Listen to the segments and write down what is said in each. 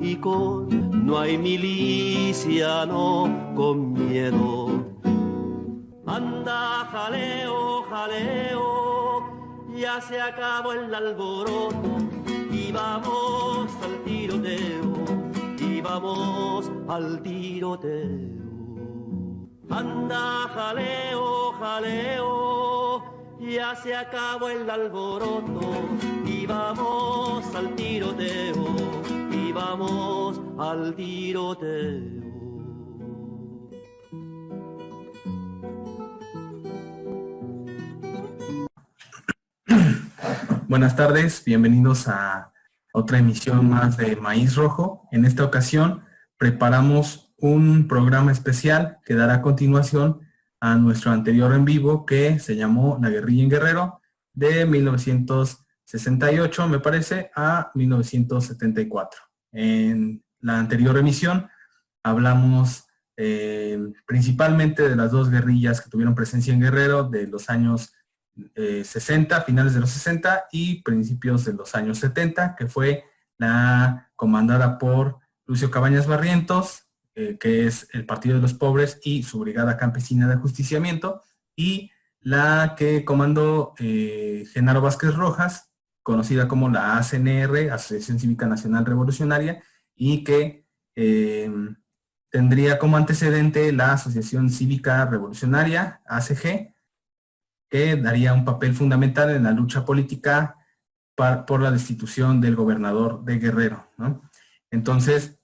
y con no hay milicia, no con miedo. Anda, jaleo, jaleo, ya se acabó el alboroto y vamos al tiroteo, y vamos al tiroteo. Anda, jaleo, jaleo, ya se acabó el alboroto y vamos al tiroteo, y vamos al tiroteo. Buenas tardes, bienvenidos a otra emisión más de Maíz Rojo. En esta ocasión preparamos un programa especial que dará continuación a nuestro anterior en vivo que se llamó La guerrilla en Guerrero de 1968, me parece, a 1974. En la anterior emisión hablamos eh, principalmente de las dos guerrillas que tuvieron presencia en Guerrero de los años 60, eh, finales de los 60 y principios de los años 70, que fue la comandada por Lucio Cabañas Barrientos, eh, que es el Partido de los Pobres y su Brigada Campesina de Justiciamiento, y la que comandó eh, Genaro Vázquez Rojas, conocida como la ACNR, Asociación Cívica Nacional Revolucionaria, y que em, tendría como antecedente la Asociación Cívica Revolucionaria, ACG, que daría un papel fundamental en la lucha política por la destitución del gobernador de Guerrero. Entonces,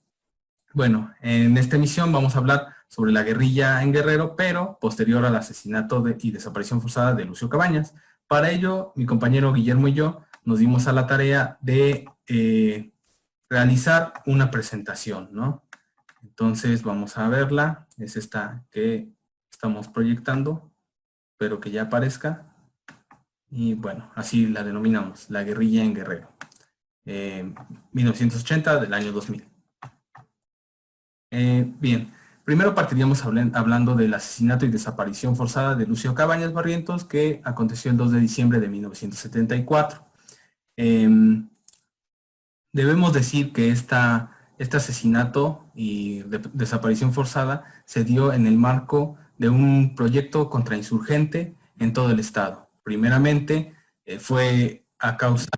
bueno, en esta emisión vamos a hablar sobre la guerrilla en Guerrero, pero posterior al asesinato y desaparición forzada de Lucio Cabañas. Para ello, mi compañero Guillermo y yo nos dimos a la tarea de eh, realizar una presentación, ¿no? Entonces vamos a verla, es esta que estamos proyectando, pero que ya aparezca. Y bueno, así la denominamos, la guerrilla en Guerrero. 1980 eh, del año 2000. Eh, bien, primero partiríamos hablando del asesinato y desaparición forzada de Lucio Cabañas Barrientos que aconteció el 2 de diciembre de 1974. Em, debemos decir que esta, este asesinato y desaparición forzada se dio en el marco de un proyecto contrainsurgente en todo el estado. Primeramente eh, fue a causa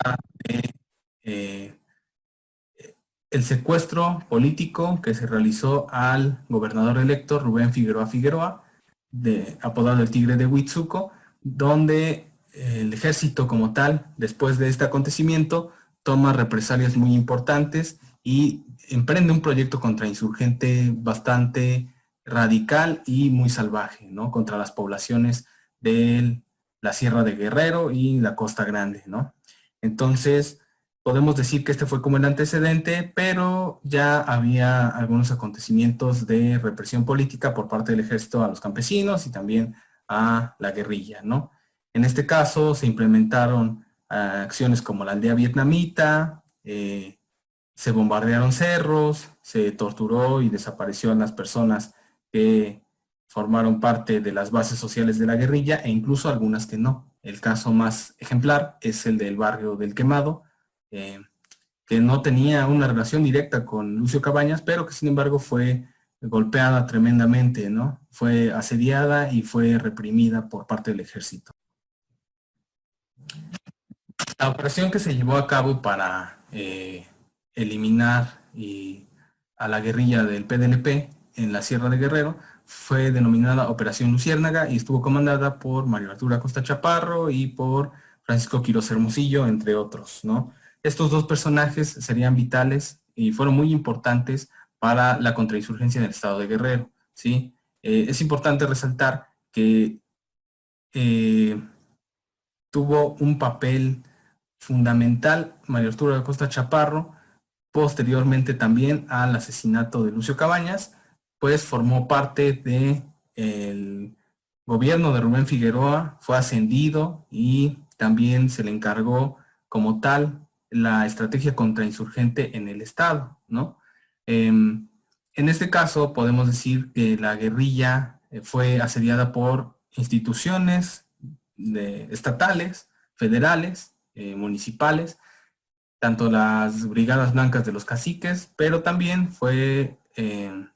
de eh, el secuestro político que se realizó al gobernador electo Rubén Figueroa Figueroa, de, apodado el Tigre de Huitzuco, donde el ejército como tal, después de este acontecimiento, toma represalias muy importantes y emprende un proyecto contrainsurgente bastante radical y muy salvaje, ¿no? Contra las poblaciones de la Sierra de Guerrero y la Costa Grande, ¿no? Entonces, podemos decir que este fue como el antecedente, pero ya había algunos acontecimientos de represión política por parte del ejército a los campesinos y también a la guerrilla, ¿no? En este caso se implementaron ah, acciones como la aldea vietnamita, eh, se bombardearon cerros, se torturó y desapareció a las personas que formaron parte de las bases sociales de la guerrilla e incluso algunas que no. El caso más ejemplar es el del barrio del Quemado, eh, que no tenía una relación directa con Lucio Cabañas, pero que sin embargo fue golpeada tremendamente, ¿no? Fue asediada y fue reprimida por parte del ejército. La operación que se llevó a cabo para eh, eliminar a la guerrilla del PDLP en la Sierra de Guerrero fue denominada Operación Luciérnaga y estuvo comandada por Mario Arturo Acosta Chaparro y por Francisco Quiroz Hermosillo, entre otros, ¿no? Estos dos personajes serían vitales y fueron muy importantes para la contrainsurgencia en el estado de Guerrero. ¿sí? Eh, es importante resaltar que eh, tuvo un papel fundamental Mario Arturo de Costa Chaparro, posteriormente también al asesinato de Lucio Cabañas, pues formó parte del gobierno de Rubén Figueroa, fue ascendido y también se le encargó como tal la estrategia contrainsurgente en el Estado, ¿no? Em, en este caso podemos decir que la guerrilla eh, fue asediada por instituciones estatales, federales, eh, municipales, tanto las brigadas blancas de los caciques, pero también fue, eh,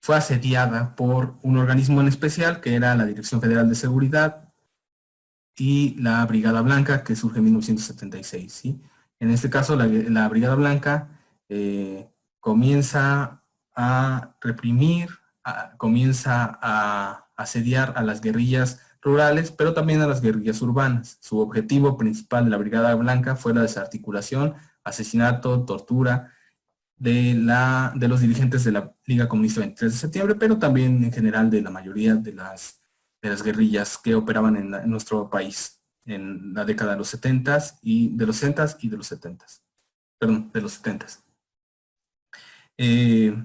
fue asediada por un organismo en especial que era la Dirección Federal de Seguridad y la Brigada Blanca que surge en 1976. ¿sí? En este caso, la, Brigada Blanca eh, comienza a reprimir, comienza a asediar a las guerrillas rurales, pero también a las guerrillas urbanas. Su objetivo principal de la Brigada Blanca fue la desarticulación, asesinato, tortura de, la, de los dirigentes de la Liga Comunista 23 de septiembre, pero también en general de la mayoría de las, de las guerrillas que operaban en, nuestro país en la década de los 70 y de los 60 y de los 70 perdón, de los 70 eh,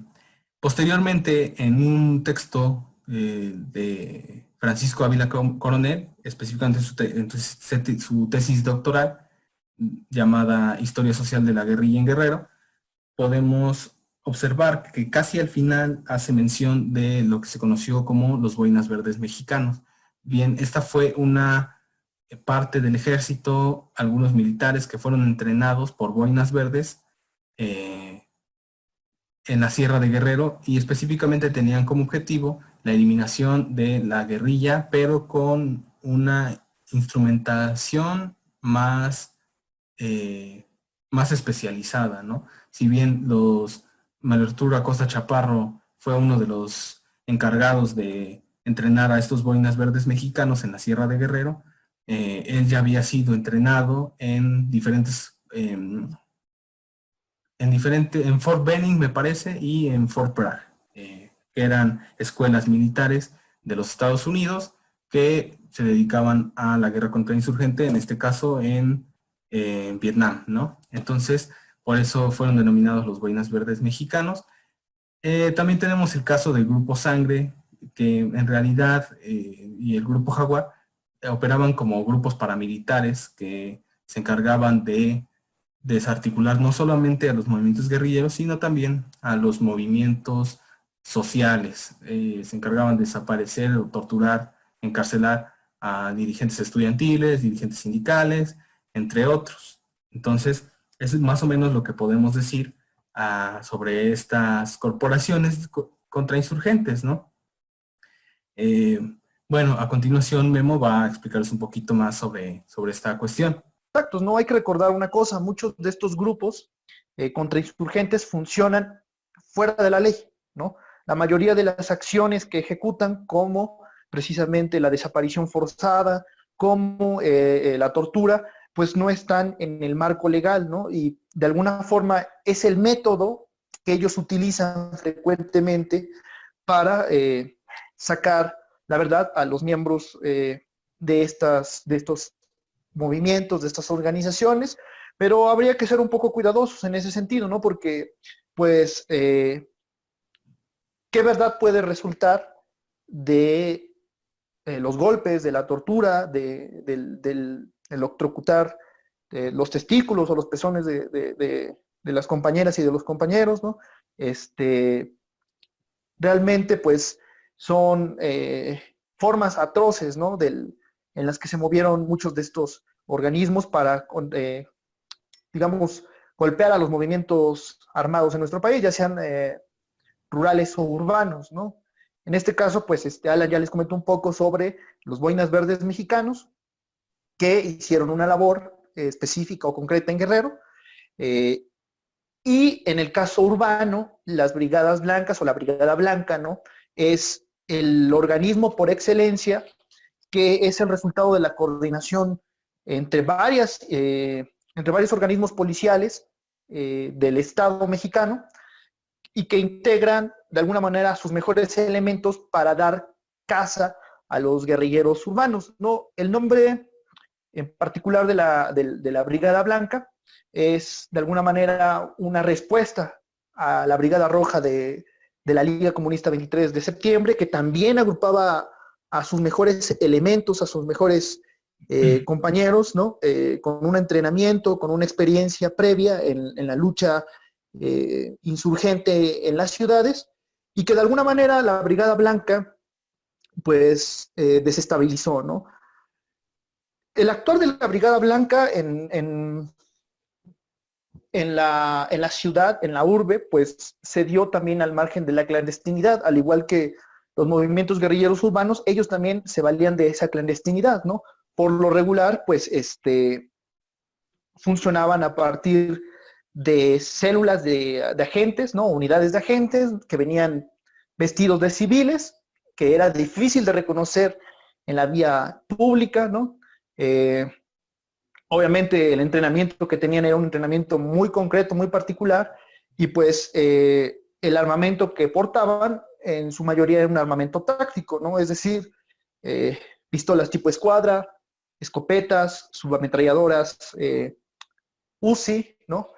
posteriormente, en un texto eh, de Francisco Ávila Coronel, específicamente en su, tesis doctoral llamada Historia Social de la Guerrilla en Guerrero, podemos observar que casi al final hace mención de lo que se conoció como los boinas verdes mexicanos. Bien, esta fue una parte del ejército, algunos militares que fueron entrenados por boinas verdes eh, en la Sierra de Guerrero y específicamente tenían como objetivo la eliminación de la guerrilla, pero con una instrumentación más, eh, más especializada, ¿no? Si bien los Mario Arturo Acosta Chaparro fue uno de los encargados de entrenar a estos boinas verdes mexicanos en la Sierra de Guerrero, eh, él ya había sido entrenado en diferentes, em, en diferente, en Fort Benning me parece y en Fort Eran escuelas militares de los Estados Unidos que se dedicaban a la guerra contra insurgente, en este caso en, Vietnam, ¿no? Entonces, por eso fueron denominados los boinas verdes mexicanos. Eh, también tenemos el caso del Grupo Sangre, que en realidad, eh, y el Grupo Jaguar, eh, operaban como grupos paramilitares que se encargaban de desarticular no solamente a los movimientos guerrilleros, sino también a los movimientos sociales. Eh, se encargaban de desaparecer o torturar, encarcelar a dirigentes estudiantiles, dirigentes sindicales, entre otros. Entonces, es más o menos lo que podemos decir ah, sobre estas corporaciones contrainsurgentes, ¿no? Eh, bueno, a continuación Memo va a explicarles un poquito más sobre, sobre esta cuestión. Exacto, no hay que recordar una cosa, muchos de estos grupos eh, contrainsurgentes funcionan fuera de la ley, ¿no? La mayoría de las acciones que ejecutan, como precisamente la desaparición forzada, como eh, eh, la tortura, pues no están en el marco legal, ¿no? Y de alguna forma es el método que ellos utilizan frecuentemente para eh, sacar la verdad a los miembros de, estas, de estos movimientos, de estas organizaciones, pero habría que ser un poco cuidadosos en ese sentido, ¿no? Porque, pues, ¿Qué verdad puede resultar de eh, los golpes, de la tortura, de, del, del electrocutar los testículos o los pezones de, las compañeras y de los compañeros, ¿no? Este, realmente, pues, son eh, formas atroces, ¿no? Del, en las que se movieron muchos de estos organismos para, eh, digamos, golpear a los movimientos armados en nuestro país, ya sean rurales o urbanos, ¿no? En este caso, pues este, Alan ya les comentó un poco sobre los boinas verdes mexicanos que hicieron una labor eh, específica o concreta en Guerrero. Eh, y en el caso urbano, las brigadas blancas o la brigada blanca, ¿no? Es el organismo por excelencia que es el resultado de la coordinación entre, varias, eh, entre varios organismos policiales del Estado mexicano y que integran de alguna manera sus mejores elementos para dar caza a los guerrilleros urbanos. ¿no? El nombre en particular de la, de, la Brigada Blanca es de alguna manera una respuesta a la Brigada Roja de, la Liga Comunista 23 de septiembre, que también agrupaba a sus mejores elementos, a sus mejores eh, compañeros, ¿no? Eh, con un entrenamiento, con una experiencia previa en, en la lucha eh, insurgente en las ciudades y que de alguna manera la Brigada Blanca pues eh, desestabilizó, ¿no? El actor de la Brigada Blanca en, en la, en la ciudad, en la urbe, pues se dio también al margen de la clandestinidad, al igual que los movimientos guerrilleros urbanos, ellos también se valían de esa clandestinidad, ¿no? Por lo regular, pues, este, funcionaban a partir de células de, agentes, ¿no? Unidades de agentes que venían vestidos de civiles, que era difícil de reconocer en la vía pública, ¿no? Eh, obviamente el entrenamiento que tenían era un entrenamiento muy concreto, muy particular, y pues eh, el armamento que portaban en su mayoría era un armamento táctico, ¿no? Es decir, eh, pistolas tipo escuadra, escopetas, subametralladoras, eh, UCI, ¿no?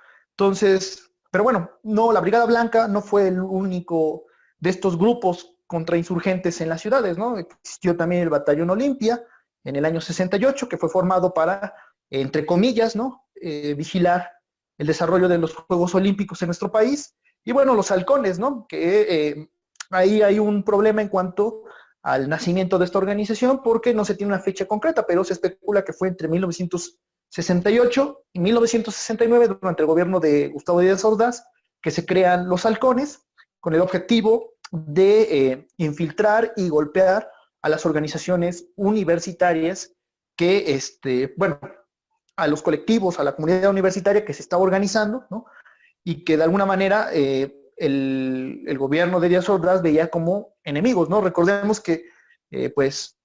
Entonces, pero bueno, no, la Brigada Blanca no fue el único de estos grupos contrainsurgentes en las ciudades, ¿no? Existió también el Batallón Olimpia en el año 68, que fue formado para, entre comillas, ¿no? Eh, vigilar el desarrollo de los Juegos Olímpicos en nuestro país. Y bueno, los halcones, ¿no? Que ahí hay un problema en cuanto al nacimiento de esta organización porque no se tiene una fecha concreta, pero se especula que fue entre 1968 y 1969 durante el gobierno de Gustavo Díaz Ordaz que se crean los halcones con el objetivo de eh, infiltrar y golpear a las organizaciones universitarias que, este, bueno, a los colectivos, a la comunidad universitaria que se estaba organizando, ¿no? Y que de alguna manera eh, el, gobierno de Díaz Ordaz veía como enemigos, ¿no? Recordemos que, eh, pues,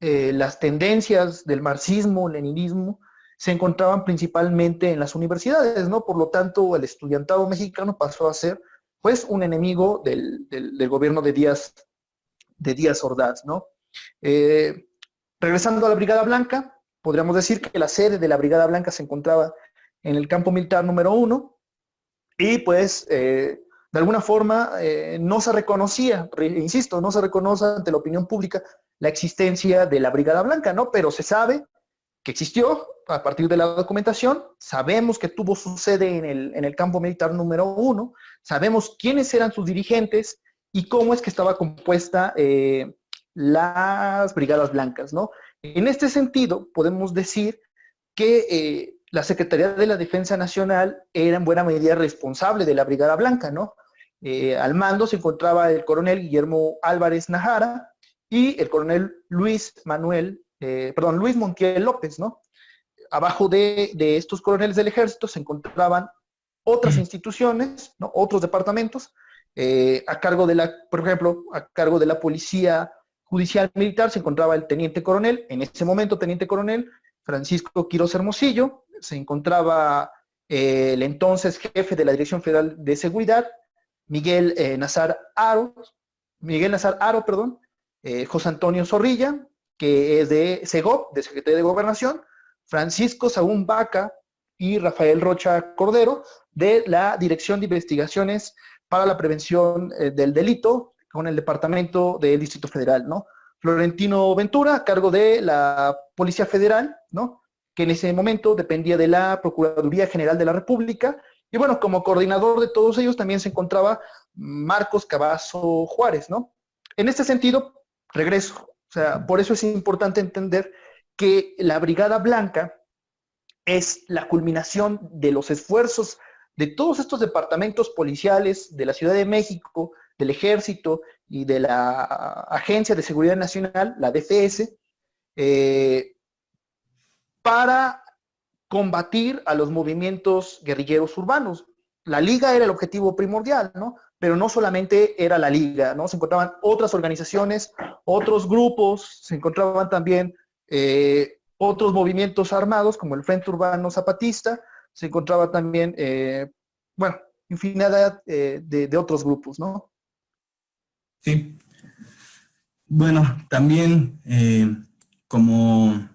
las tendencias del marxismo, leninismo, se encontraban principalmente en las universidades, ¿no? Por lo tanto, el estudiantado mexicano pasó a ser, pues, un enemigo del, gobierno de Díaz, de Díaz Ordaz, ¿no? Eh, regresando a la Brigada Blanca, podríamos decir que la sede de la Brigada Blanca se encontraba en el campo militar número uno, y pues de alguna forma eh, no se reconocía, insisto, no se reconoce ante la opinión pública la existencia de la Brigada Blanca, ¿no? Pero se sabe que existió a partir de la documentación, sabemos que tuvo su sede en el, en el campo militar número uno, sabemos quiénes eran sus dirigentes y cómo es que estaba compuesta eh, las Brigadas Blancas, ¿no? En este sentido, podemos decir que eh, la Secretaría de la Defensa Nacional era en buena medida responsable de la Brigada Blanca, ¿no? Eh, al mando se encontraba el coronel Guillermo Álvarez Najara y el coronel Luis Manuel, eh, perdón, Luis Montiel López, ¿no? Abajo de, estos coroneles del ejército se encontraban otras instituciones, ¿no? otros departamentos, eh, a cargo de la, por ejemplo, a cargo de la policía judicial militar se encontraba el teniente coronel, en ese momento teniente coronel Francisco Quiroz Hermosillo, se encontraba el entonces jefe de la Dirección Federal de Seguridad, Miguel eh, Nazar Aro, Miguel Nazar Aro, perdón, eh, José Antonio Zorrilla, que es de SEGOP, de Secretaría de Gobernación, Francisco Sagún Vaca y Rafael Rocha Cordero, de la Dirección de Investigaciones para la Prevención eh, del Delito, con el Departamento del Distrito Federal, ¿no? Florentino Ventura, a cargo de la Policía Federal, ¿no? Que en ese momento dependía de la Procuraduría General de la República, y bueno, como coordinador de todos ellos también se encontraba Marcos Cavazo Juárez, ¿no? En este sentido, regreso. Sea, por eso es importante entender que la Brigada Blanca es la culminación de los esfuerzos de todos estos departamentos policiales de la Ciudad de México, del Ejército y de la Agencia de Seguridad Nacional, la DFS, eh, para combatir a los movimientos guerrilleros urbanos. La liga era el objetivo primordial, ¿no? Pero no solamente era la liga, ¿no? Se encontraban otras organizaciones, otros grupos, se encontraban también eh, otros movimientos armados como el Frente Urbano Zapatista, se encontraba también, eh, bueno, infinidad eh, de, otros grupos, ¿no? Sí. Bueno, también como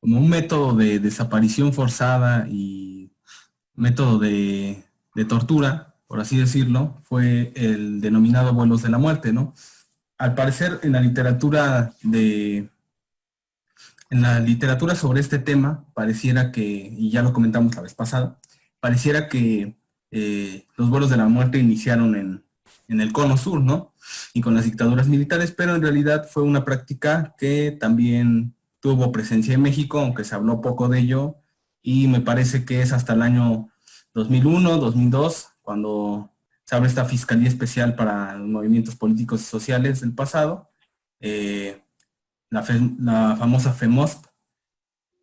como un método de desaparición forzada y método de, tortura, por así decirlo, fue el denominado vuelos de la muerte, ¿no? Al parecer en la literatura de en la literatura sobre este tema pareciera que, y ya lo comentamos la vez pasada, pareciera que eh, los vuelos de la muerte iniciaron en, en, el cono sur, ¿no? Y con las dictaduras militares, pero en realidad fue una práctica que también tuvo presencia en México, aunque se habló poco de ello, y me parece que es hasta el año 2001, 2002, cuando se abre esta Fiscalía Especial para los Movimientos Políticos y Sociales del pasado, eh, la, famosa FEMOSP,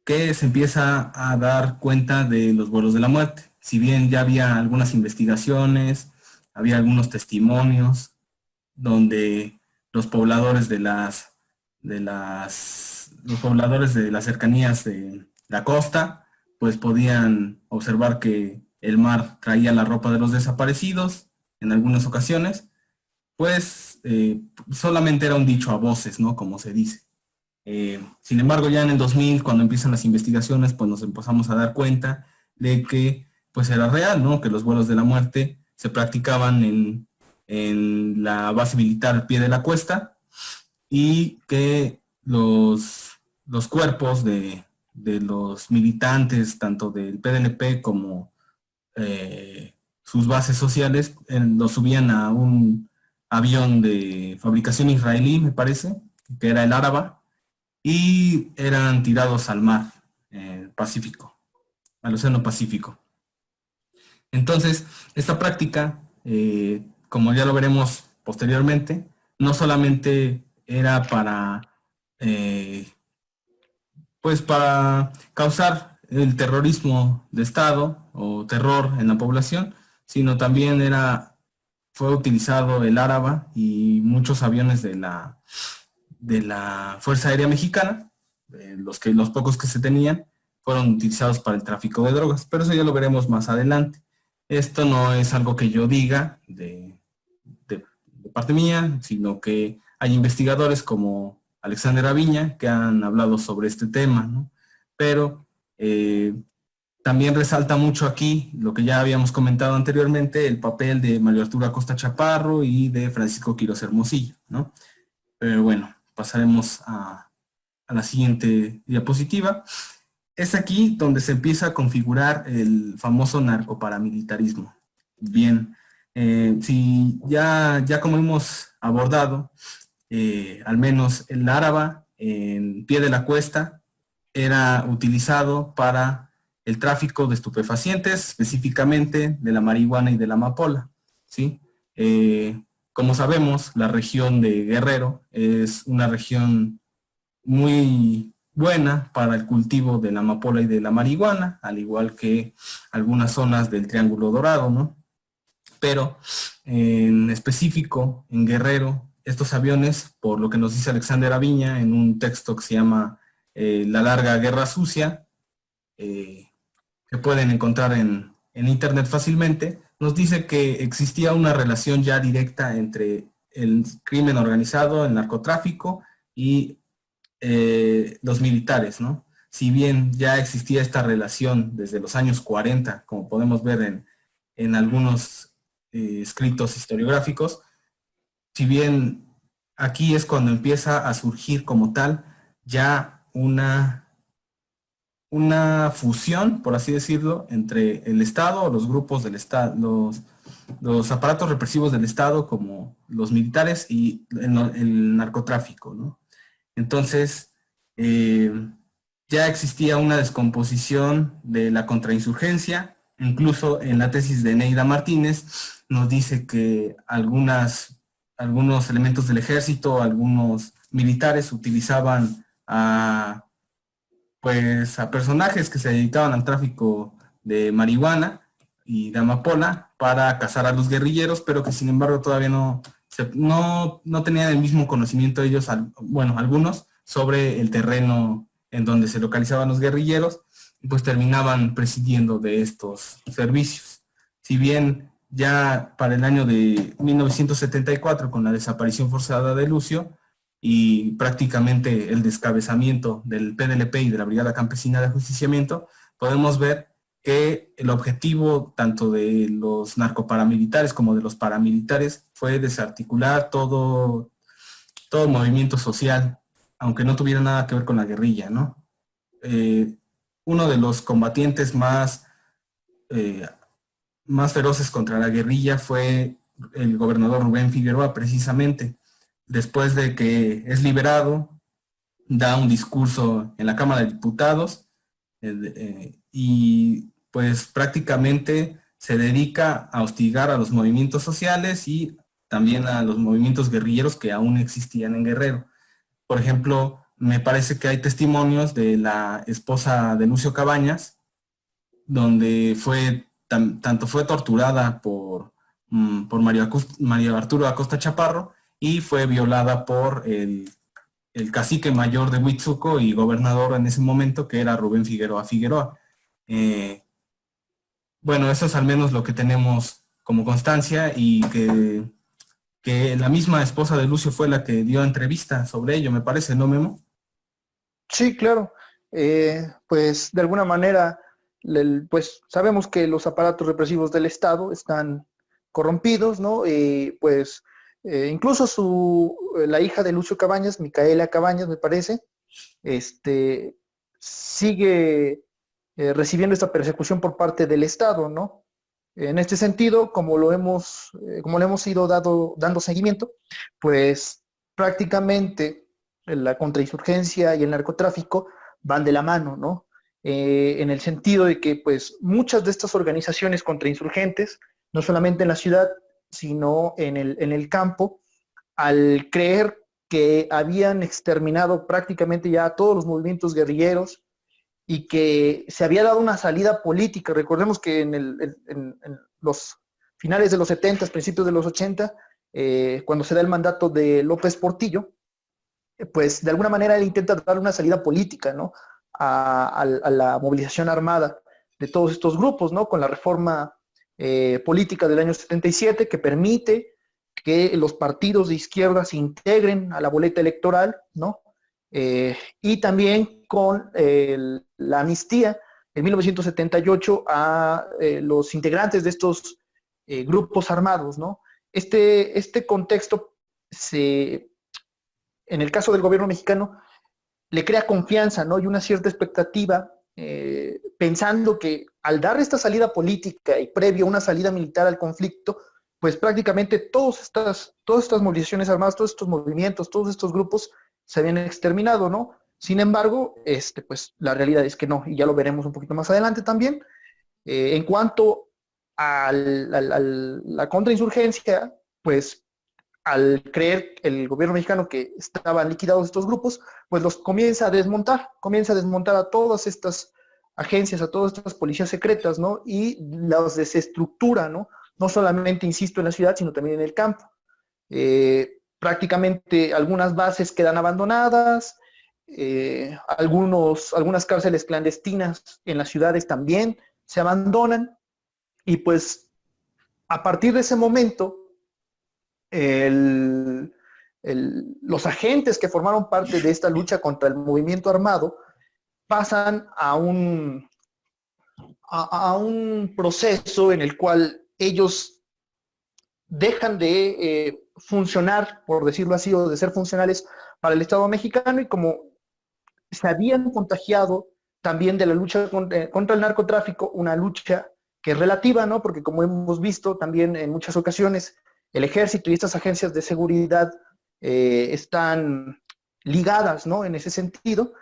que se empieza a dar cuenta de los vuelos de la muerte. Si bien ya había algunas investigaciones, había algunos testimonios donde los pobladores de las, de las, los pobladores de las cercanías de la costa, pues podían observar que el mar traía la ropa de los desaparecidos en algunas ocasiones, pues eh, solamente era un dicho a voces, ¿no? Como se dice. Eh, sin embargo, ya en el 2000, cuando empiezan las investigaciones, pues nos empezamos a dar cuenta de que pues era real, ¿no? Que los vuelos de la muerte se practicaban en, en la base militar al pie de la cuesta y que los, los cuerpos de, de los militantes, tanto del PDNP como eh, sus bases sociales, los subían a un avión de fabricación israelí, me parece, que era el Áraba, y eran tirados al mar Pacífico, al Océano Pacífico. Entonces, esta práctica, eh, como ya lo veremos posteriormente, no solamente era para, eh, pues para causar el terrorismo de Estado o terror en la población, sino también era, fue utilizado el Áraba y muchos aviones de la de la Fuerza Aérea Mexicana, los, que, los pocos que se tenían, fueron utilizados para el tráfico de drogas, pero eso ya lo veremos más adelante. Esto no es algo que yo diga de, parte mía, sino que hay investigadores como Alexander Aviña que han hablado sobre este tema, Pero eh, también resalta mucho aquí lo que ya habíamos comentado anteriormente, el papel de Mario Arturo Acosta Chaparro y de Francisco Quiroz Hermosillo, ¿no? Pero bueno, pasaremos a, la siguiente diapositiva. Es aquí donde se empieza a configurar el famoso narcoparamilitarismo. Bien, eh, si ya, ya como hemos abordado, eh, al menos el Áraba en pie de la cuesta era utilizado para el tráfico de estupefacientes, específicamente de la marihuana y de la amapola. ¿sí? Eh, como sabemos, la región de Guerrero es una región muy buena para el cultivo de la amapola y de la marihuana, al igual que algunas zonas del Triángulo Dorado, ¿no? Pero en específico, en Guerrero, estos aviones, por lo que nos dice Alexander Aviña en un texto que se llama eh, La larga guerra sucia, eh, que pueden encontrar en internet fácilmente, nos dice que existía una relación ya directa entre el crimen organizado, el narcotráfico y eh, los militares, ¿no? Si bien ya existía esta relación desde los años 40, como podemos ver en, algunos eh, escritos historiográficos, si bien aquí es cuando empieza a surgir como tal ya una una fusión, por así decirlo, entre el Estado, los grupos del Estado, los, los aparatos represivos del Estado como los militares y el, narcotráfico. Entonces, eh, ya existía una descomposición de la contrainsurgencia, incluso en la tesis de Neida Martínez nos dice que algunas, algunos elementos del ejército, algunos militares utilizaban a pues a personajes que se dedicaban al tráfico de marihuana y de amapola para cazar a los guerrilleros, pero que sin embargo todavía no, no, no tenían el mismo conocimiento ellos, bueno, algunos, sobre el terreno en donde se localizaban los guerrilleros, y pues terminaban presidiendo de estos servicios. Si bien ya para el año de 1974, con la desaparición forzada de Lucio, y prácticamente el descabezamiento del PDLP y de la Brigada Campesina de Ajusticiamiento, podemos ver que el objetivo tanto de los narcoparamilitares como de los paramilitares fue desarticular todo, todo movimiento social, aunque no tuviera nada que ver con la guerrilla, ¿no? Eh, uno de los combatientes más, eh, más feroces contra la guerrilla fue el gobernador Rubén Figueroa, precisamente, después de que es liberado, da un discurso en la Cámara de Diputados eh, eh, y pues prácticamente se dedica a hostigar a los movimientos sociales y también a los movimientos guerrilleros que aún existían en Guerrero. Por ejemplo, me parece que hay testimonios de la esposa de Lucio Cabañas, donde fue, tanto fue torturada por, mm, por María Arturo Acosta Chaparro y fue violada por el, cacique mayor de Huitzuco y gobernador en ese momento, que era Rubén Figueroa Figueroa. Eh, bueno, eso es al menos lo que tenemos como constancia y que, que la misma esposa de Lucio fue la que dio entrevista sobre ello, me parece, ¿no, Memo? Sí, claro. Eh, pues de alguna manera, pues sabemos que los aparatos represivos del Estado están corrompidos, ¿no? Y pues eh, incluso su, la hija de Lucio Cabañas, Micaela Cabañas, me parece, este, sigue eh, recibiendo esta persecución por parte del Estado, ¿no? En este sentido, como lo hemos, eh, como le hemos ido dando seguimiento, pues prácticamente la contrainsurgencia y el narcotráfico van de la mano, ¿no? Eh, en el sentido de que, pues, muchas de estas organizaciones contrainsurgentes, no solamente en la ciudad, sino en el, en el campo, al creer que habían exterminado prácticamente ya a todos los movimientos guerrilleros, y que se había dado una salida política. Recordemos que en, los finales de los 70, principios de los 80, eh, cuando se da el mandato de López Portillo, eh, pues de alguna manera él intenta dar una salida política ¿no? a, la movilización armada de todos estos grupos, ¿no? con la reforma eh, política del año 77 que permite que los partidos de izquierda se integren a la boleta electoral, ¿no? y también con la amnistía en 1978 a eh, los integrantes de estos eh, grupos armados, ¿no? Este, este contexto se, en el caso del gobierno mexicano, le crea confianza, ¿no? Y una cierta expectativa, eh, pensando que al dar esta salida política y previo a una salida militar al conflicto, pues prácticamente todas estas, todas estas movilizaciones armadas, todos estos movimientos, todos estos grupos se habían exterminado, ¿no? Sin embargo, este, pues la realidad es que no, y ya lo veremos un poquito más adelante también. Eh, en cuanto a la contrainsurgencia, pues al creer el gobierno mexicano que estaban liquidados estos grupos, pues los comienza a desmontar, comienza a desmontar a todas estas agencias, a todas estas policías secretas, ¿no? Y los desestructura, ¿no? No solamente, insisto, en la ciudad, sino también en el campo. Eh, prácticamente algunas bases quedan abandonadas, eh, algunos, algunas cárceles clandestinas en las ciudades también se abandonan y pues a partir de ese momento los agentes que formaron parte de esta lucha contra el movimiento armado pasan a un, a, un proceso en el cual ellos dejan de eh, funcionar, por decirlo así, o de ser funcionales para el Estado mexicano y como se habían contagiado también de la lucha eh, contra, el narcotráfico, una lucha que es relativa, ¿no? Porque como hemos visto también en muchas ocasiones, el ejército y estas agencias de seguridad eh, están ligadas, ¿no? En ese sentido,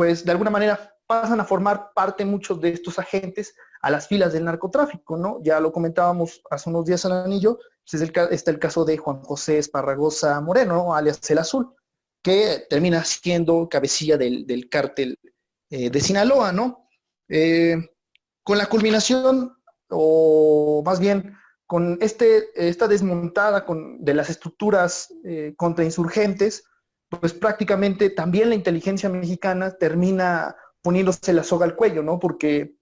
pues de alguna manera pasan a formar parte muchos de estos agentes a las filas del narcotráfico, ¿no? Ya lo comentábamos hace unos días al anillo, pues está el caso de Juan José Esparragosa Moreno, alias El Azul, que termina siendo cabecilla del, cártel eh, de Sinaloa, ¿no? Eh, con la culminación, o más bien con este, esta desmontada de las estructuras eh, contrainsurgentes, pues prácticamente también la inteligencia mexicana termina poniéndose la soga al cuello, ¿no? Porque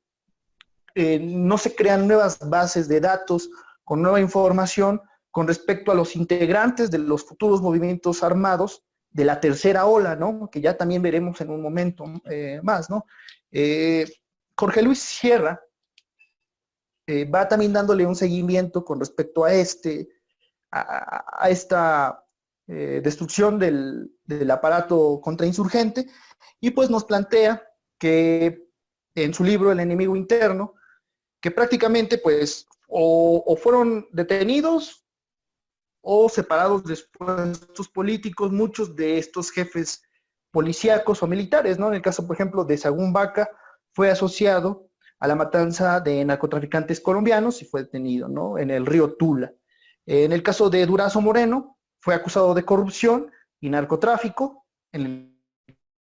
no se crean nuevas bases de datos con nueva información con respecto a los integrantes de los futuros movimientos armados de la tercera ola, ¿no? Que ya también veremos en un momento eh, más, ¿no? Eh, Jorge Luis Sierra eh, va también dándole un seguimiento con respecto a este, a, esta destrucción del, aparato contrainsurgente y pues nos plantea que en su libro El enemigo interno, que prácticamente pues o fueron detenidos o separados de puestos políticos, muchos de estos jefes policíacos o militares, ¿no? En el caso, por ejemplo, de Sagún Vaca, fue asociado a la matanza de narcotraficantes colombianos y fue detenido ¿no? en el río Tula. En el caso de Durazo Moreno, fue acusado de corrupción y narcotráfico. En el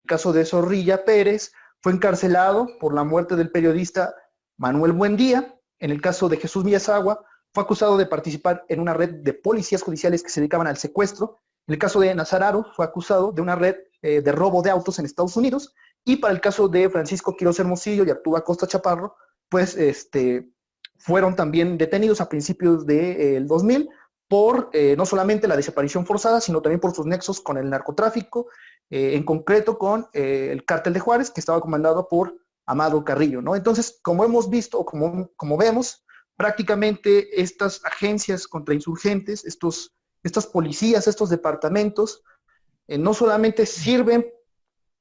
caso de Zorrilla Pérez, fue encarcelado por la muerte del periodista Manuel Buendía. En el caso de Jesús Villasagua, fue acusado de participar en una red de policías judiciales que se dedicaban al secuestro. En el caso de Nazararo, fue acusado de una red eh, de robo de autos en Estados Unidos. Y para el caso de Francisco Quiroz Hermosillo y Arturo Acosta Chaparro, pues este, fueron también detenidos a principios del 2000 por eh, no solamente la desaparición forzada, sino también por sus nexos con el narcotráfico, eh, en concreto con el cártel de Juárez, que estaba comandado por Amado Carrillo, ¿no? Entonces, como hemos visto, o como, como vemos, prácticamente estas agencias contrainsurgentes, estos, estas policías, estos departamentos, eh, no solamente sirven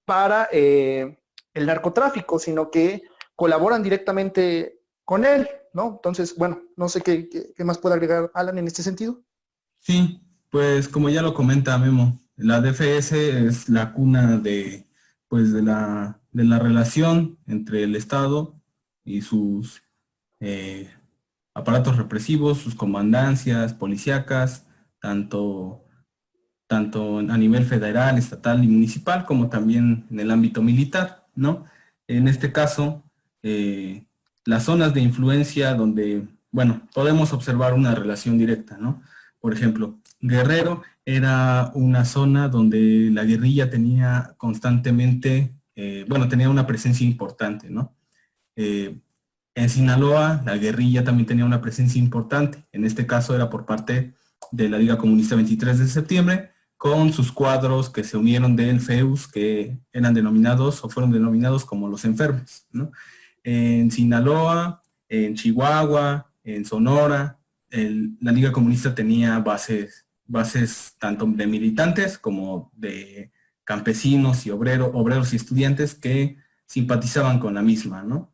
para eh, el narcotráfico, sino que colaboran directamente con él, ¿no? Entonces, bueno, no sé qué, más puede agregar Alan en este sentido. Sí, pues como ya lo comenta Memo, la DFS es la cuna de, pues de la, de la relación entre el Estado y sus eh, aparatos represivos, sus comandancias policíacas, tanto, tanto a nivel federal, estatal y municipal, como también en el ámbito militar, ¿no? En este caso, eh, las zonas de influencia donde, bueno, podemos observar una relación directa, ¿no? Por ejemplo, Guerrero era una zona donde la guerrilla tenía constantemente, eh, bueno, tenía una presencia importante, ¿no? Eh, en Sinaloa, la guerrilla también tenía una presencia importante. En este caso era por parte de la Liga Comunista 23 de septiembre, con sus cuadros que se unieron del FEUS, que eran denominados o fueron denominados como los enfermos. En Sinaloa, en Chihuahua, en Sonora, la Liga Comunista tenía bases, bases tanto de militantes como de campesinos y obreros, obreros y estudiantes que simpatizaban con la misma, ¿no?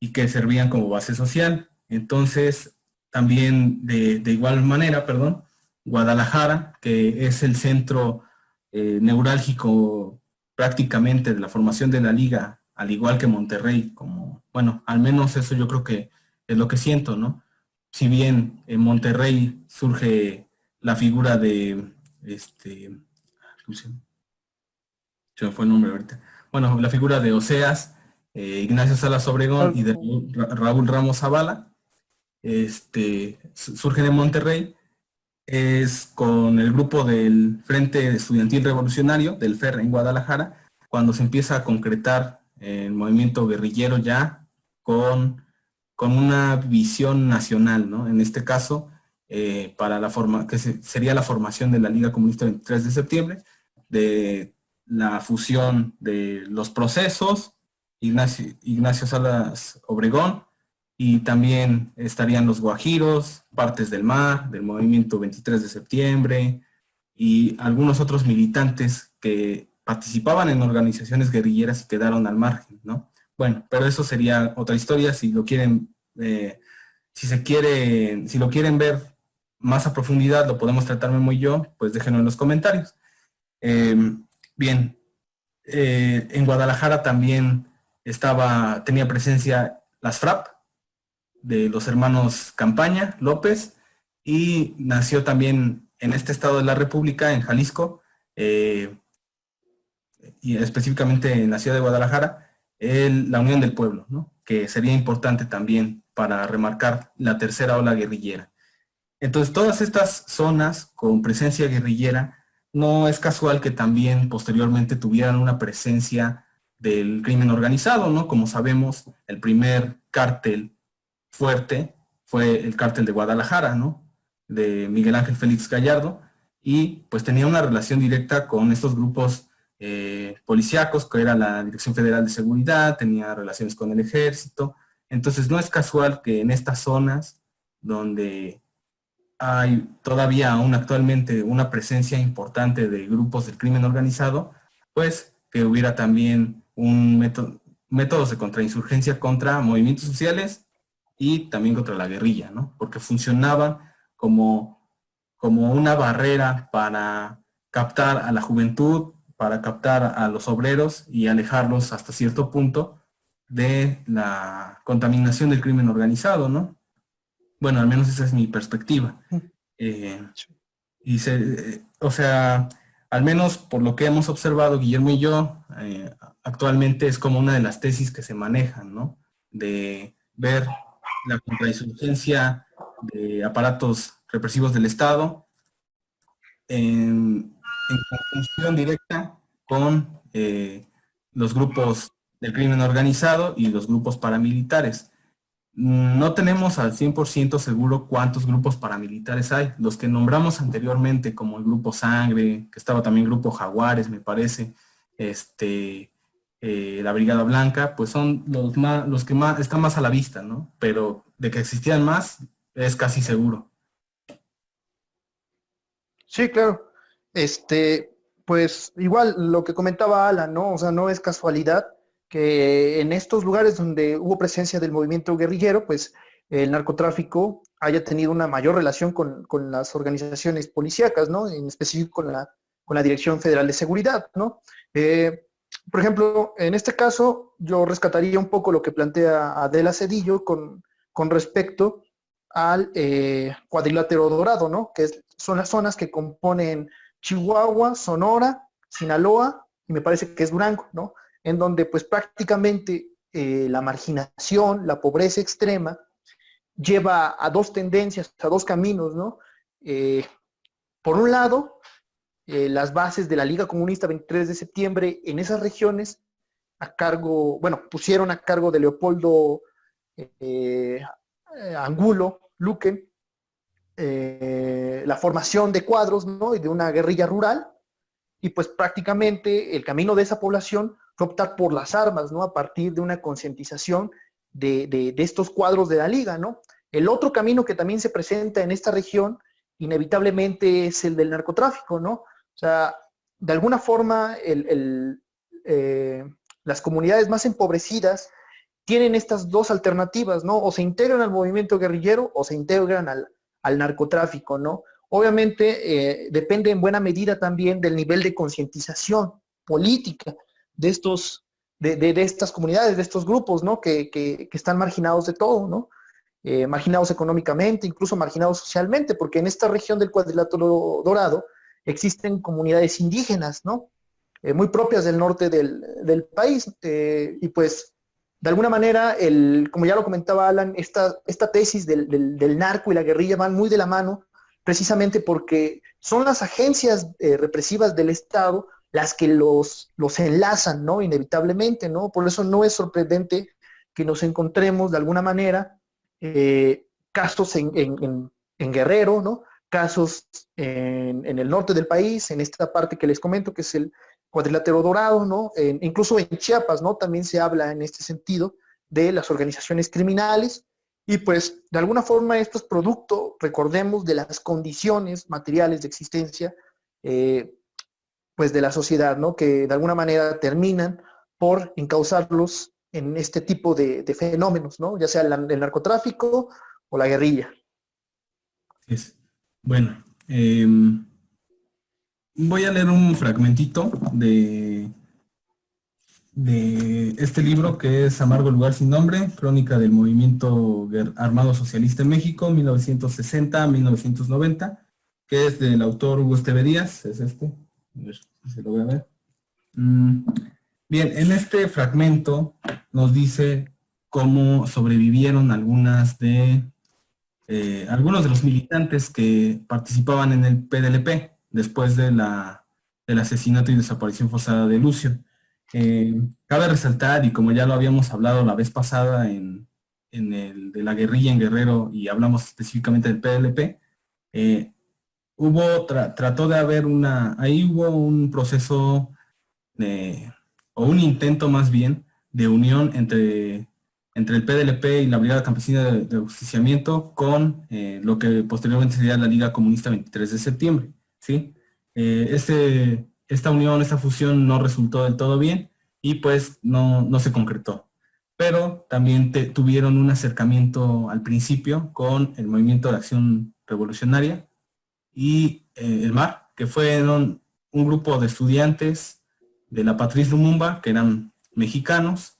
y que servían como base social. Entonces, también de, igual manera, perdón, Guadalajara, que es el centro eh, neurálgico prácticamente de la formación de la liga, al igual que Monterrey, como, bueno, al menos eso yo creo que es lo que siento, ¿no? Si bien en Monterrey surge la figura de, este, se me fue el nombre ahorita, bueno, la figura de Oseas, eh, Ignacio Salas Obregón y de Raúl Ramos Zavala, este, surgen en Monterrey, es con el grupo del Frente Estudiantil Revolucionario, del FER en Guadalajara, cuando se empieza a concretar el movimiento guerrillero ya con, con una visión nacional, ¿no? En este caso, eh, para la forma, que sería la formación de la Liga Comunista 23 de septiembre, de la fusión de los procesos, Ignacio, Salas Obregón, y también estarían los Guajiros, partes del MAR, del Movimiento 23 de septiembre, y algunos otros militantes que participaban en organizaciones guerrilleras y quedaron al margen, ¿no? Bueno, pero eso sería otra historia, si lo quieren, eh, si se quiere, si lo quieren ver más a profundidad, lo podemos tratar Memo y yo, pues déjenlo en los comentarios. Eh, bien, eh, en Guadalajara también estaba, tenía presencia las FRAP de los hermanos Campaña López y nació también en este estado de la República, en Jalisco, eh, y específicamente en la ciudad de Guadalajara, la Unión del Pueblo, que sería importante también para remarcar la tercera ola guerrillera. Entonces, todas estas zonas con presencia guerrillera, no es casual que también posteriormente tuvieran una presencia del crimen organizado, ¿no? Como sabemos, el primer cártel fuerte fue el cártel de Guadalajara, ¿no? De Miguel Ángel Félix Gallardo, y pues tenía una relación directa con estos grupos eh, policíacos, que era la Dirección Federal de Seguridad, tenía relaciones con el ejército. Entonces no es casual que en estas zonas donde hay todavía aún actualmente una presencia importante de grupos del crimen organizado, pues que hubiera también un método, métodos de contrainsurgencia contra movimientos sociales y también contra la guerrilla, ¿no? Porque funcionaban como, como una barrera para captar a la juventud, para captar a los obreros y alejarlos hasta cierto punto de la contaminación del crimen organizado, ¿no? Bueno, al menos esa es mi perspectiva. Eh, y se, o sea, al menos por lo que hemos observado Guillermo y yo, eh, actualmente es como una de las tesis que se manejan, ¿no? De ver la contrainsurgencia de aparatos represivos del Estado en, conjunción directa con eh, los grupos del crimen organizado y los grupos paramilitares. No tenemos al 100% seguro cuántos grupos paramilitares hay. Los que nombramos anteriormente, como el Grupo Sangre, que estaba también Grupo Jaguares, me parece, este, eh, la Brigada Blanca, pues son los, más, los que más están más a la vista, ¿no? Pero de que existían más, es casi seguro. Sí, claro. Este, pues igual lo que comentaba Alan, ¿no? O sea, no es casualidad que en estos lugares donde hubo presencia del movimiento guerrillero, pues el narcotráfico haya tenido una mayor relación con, las organizaciones policíacas, ¿no? En específico con la, con la Dirección Federal de Seguridad, ¿no? Eh, por ejemplo, en este caso, yo rescataría un poco lo que plantea Adela Cedillo con, con respecto al eh, cuadrilátero dorado, ¿no? Que son las zonas que componen Chihuahua, Sonora, Sinaloa y me parece que es Durango, ¿no? En donde pues prácticamente eh, la marginación, la pobreza extrema lleva a dos tendencias, a dos caminos, ¿no? Eh, por un lado, las bases de la Liga Comunista 23 de septiembre en esas regiones a cargo, bueno, pusieron a cargo de Leopoldo Angulo, Luque, eh, la formación de cuadros ¿no? y de una guerrilla rural, y pues prácticamente el camino de esa población fue optar por las armas, ¿no? A partir de una concientización de, estos cuadros de la liga, ¿no? El otro camino que también se presenta en esta región, inevitablemente, es el del narcotráfico, ¿no? O sea, de alguna forma, eh, las comunidades más empobrecidas tienen estas dos alternativas, ¿no? O se integran al movimiento guerrillero o se integran al, narcotráfico, ¿no? Obviamente eh, depende en buena medida también del nivel de concientización política de estos, de, estas comunidades, de estos grupos, ¿no? Que, están marginados de todo, ¿no? Eh, marginados económicamente, incluso marginados socialmente, porque en esta región del cuadrilátero dorado existen comunidades indígenas, ¿no? Eh, muy propias del norte del, del país, y pues de alguna manera, el, como ya lo comentaba Alan, esta, esta tesis del, narco y la guerrilla van muy de la mano, precisamente porque son las agencias eh, represivas del Estado las que los, los enlazan, ¿no? Inevitablemente, ¿no? Por eso no es sorprendente que nos encontremos de alguna manera eh, casos en, en, Guerrero, ¿no? Casos en, en, el norte del país, en esta parte que les comento, que es el, cuadrilátero dorado, ¿no? incluso en Chiapas, ¿no? También se habla en este sentido de las organizaciones criminales y pues de alguna forma esto es producto, recordemos, de las condiciones materiales de existencia eh, pues de la sociedad, ¿no? Que de alguna manera terminan por encauzarlos en este tipo de, fenómenos, ¿no? Ya sea el, narcotráfico o la guerrilla. Es, bueno, em, voy a leer un fragmentito de, de este libro que es Amargo Lugar Sin Nombre, Crónica del Movimiento Armado Socialista en México, 1960-1990, que es del autor Hugo Esteve Díaz, es este, a ver si lo voy a ver. Mm, bien, en este fragmento nos dice cómo sobrevivieron algunas de, eh, algunos de los militantes que participaban en el PDLP después de la, del asesinato y desaparición forzada de Lucio. Eh, cabe resaltar, y como ya lo habíamos hablado la vez pasada en, el de la guerrilla en Guerrero y hablamos específicamente del PLP, eh, hubo, trató de haber una, ahí hubo un proceso de, o un intento más bien de unión entre, entre el PDLP y la Brigada Campesina de, Justiciamiento con eh, lo que posteriormente sería la Liga Comunista 23 de septiembre. Eh, este, esta unión, esta fusión no resultó del todo bien y pues no, se concretó. Pero también tuvieron un acercamiento al principio con el Movimiento de Acción Revolucionaria y eh, el MAR, que fueron un grupo de estudiantes de la Patriz Lumumba, que eran mexicanos,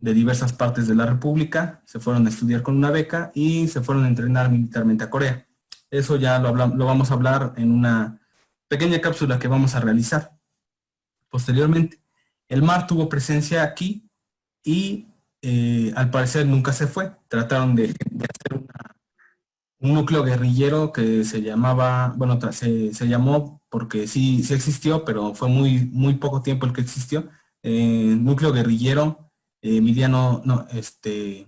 de diversas partes de la República, se fueron a estudiar con una beca y se fueron a entrenar militarmente a Corea. Eso ya lo, lo vamos a hablar en una pequeña cápsula que vamos a realizar. Posteriormente, el mar tuvo presencia aquí y eh, al parecer nunca se fue. Trataron de, hacer un núcleo guerrillero que se llamaba, bueno, se, se, llamó porque sí, sí existió, pero fue muy, muy poco tiempo el que existió. Eh, núcleo guerrillero Emiliano, no, este,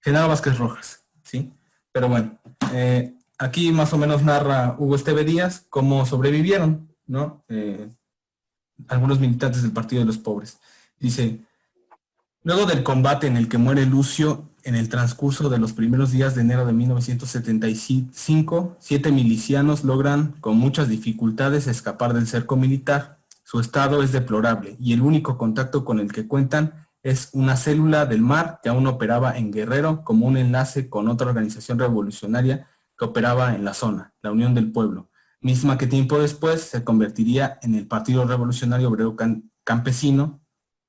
Genaro Vázquez Rojas, ¿sí? Pero bueno, eh, aquí más o menos narra Hugo Esteve Díaz cómo sobrevivieron, ¿no? algunos militantes del Partido de los Pobres. Dice, luego del combate en el que muere Lucio en el transcurso de los primeros días de enero de 1975, siete milicianos logran con muchas dificultades escapar del cerco militar. Su estado es deplorable y el único contacto con el que cuentan es una célula del mar que aún operaba en Guerrero como un enlace con otra organización revolucionaria operaba en la zona, la Unión del Pueblo, misma que tiempo después se convertiría en el Partido Revolucionario Obrero Campesino,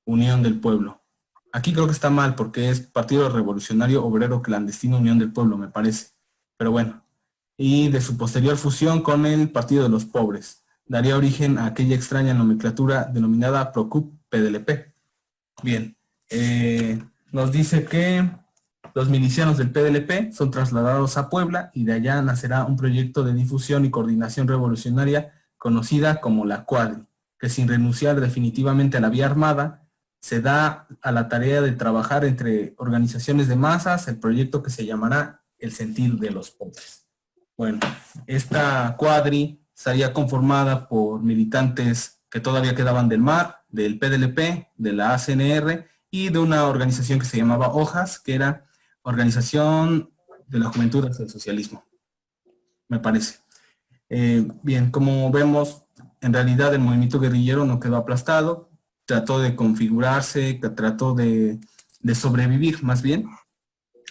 Unión del Pueblo. Aquí creo que está mal porque es Partido Revolucionario Obrero Clandestino Unión del Pueblo, me parece. Pero bueno. Y de su posterior fusión con el Partido de los Pobres. Daría origen a aquella extraña nomenclatura denominada PROCUP-PDLP. Bien. Eh, nos dice que los milicianos del PDLP son trasladados a Puebla y de allá nacerá un proyecto de difusión y coordinación revolucionaria conocida como la Cuadri, que sin renunciar definitivamente a la vía armada, se da a la tarea de trabajar entre organizaciones de masas el proyecto que se llamará El Sentir de los Pobres. Bueno, esta cuadri estaría conformada por militantes que todavía quedaban del MAR, del PDLP, de la ACNR y de una organización que se llamaba Hojas, que era Organización de la Juventud hacia el Socialismo, me parece. Eh, bien, como vemos, en realidad el movimiento guerrillero no quedó aplastado, trató de configurarse, trató de, sobrevivir más bien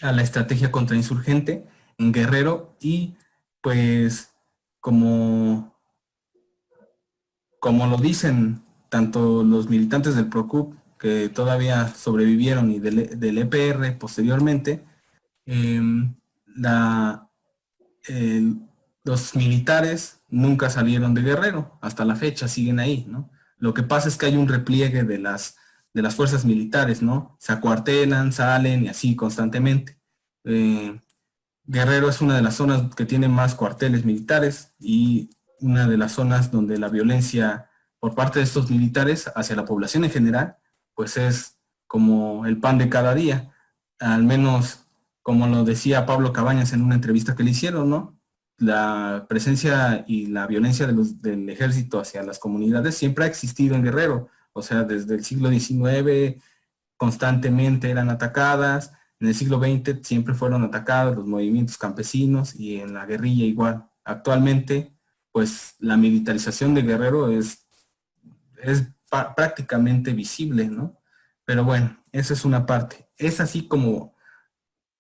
a la estrategia contrainsurgente en Guerrero y pues como, como lo dicen tanto los militantes del PROCUP que todavía sobrevivieron y del, EPR e posteriormente, em, los militares nunca salieron de Guerrero, hasta la fecha siguen ahí, ¿no? Lo que pasa es que hay un repliegue de las, de las fuerzas militares, ¿no? Se acuartelan, salen y así constantemente. Eh, Guerrero es una de las zonas que tiene más cuarteles militares y una de las zonas donde la violencia por parte de estos militares hacia la población en general pues es como el pan de cada día, al menos como lo decía Pablo Cabañas en una entrevista que le hicieron, ¿no? La presencia y la violencia del ejército hacia las comunidades siempre ha existido en Guerrero, o sea, desde el siglo XIX constantemente eran atacadas, en el siglo XX siempre fueron atacados los movimientos campesinos y en la guerrilla igual. Actualmente, pues la militarización de Guerrero es, es prácticamente visible, ¿no? Pero bueno, esa es una parte. Es así como,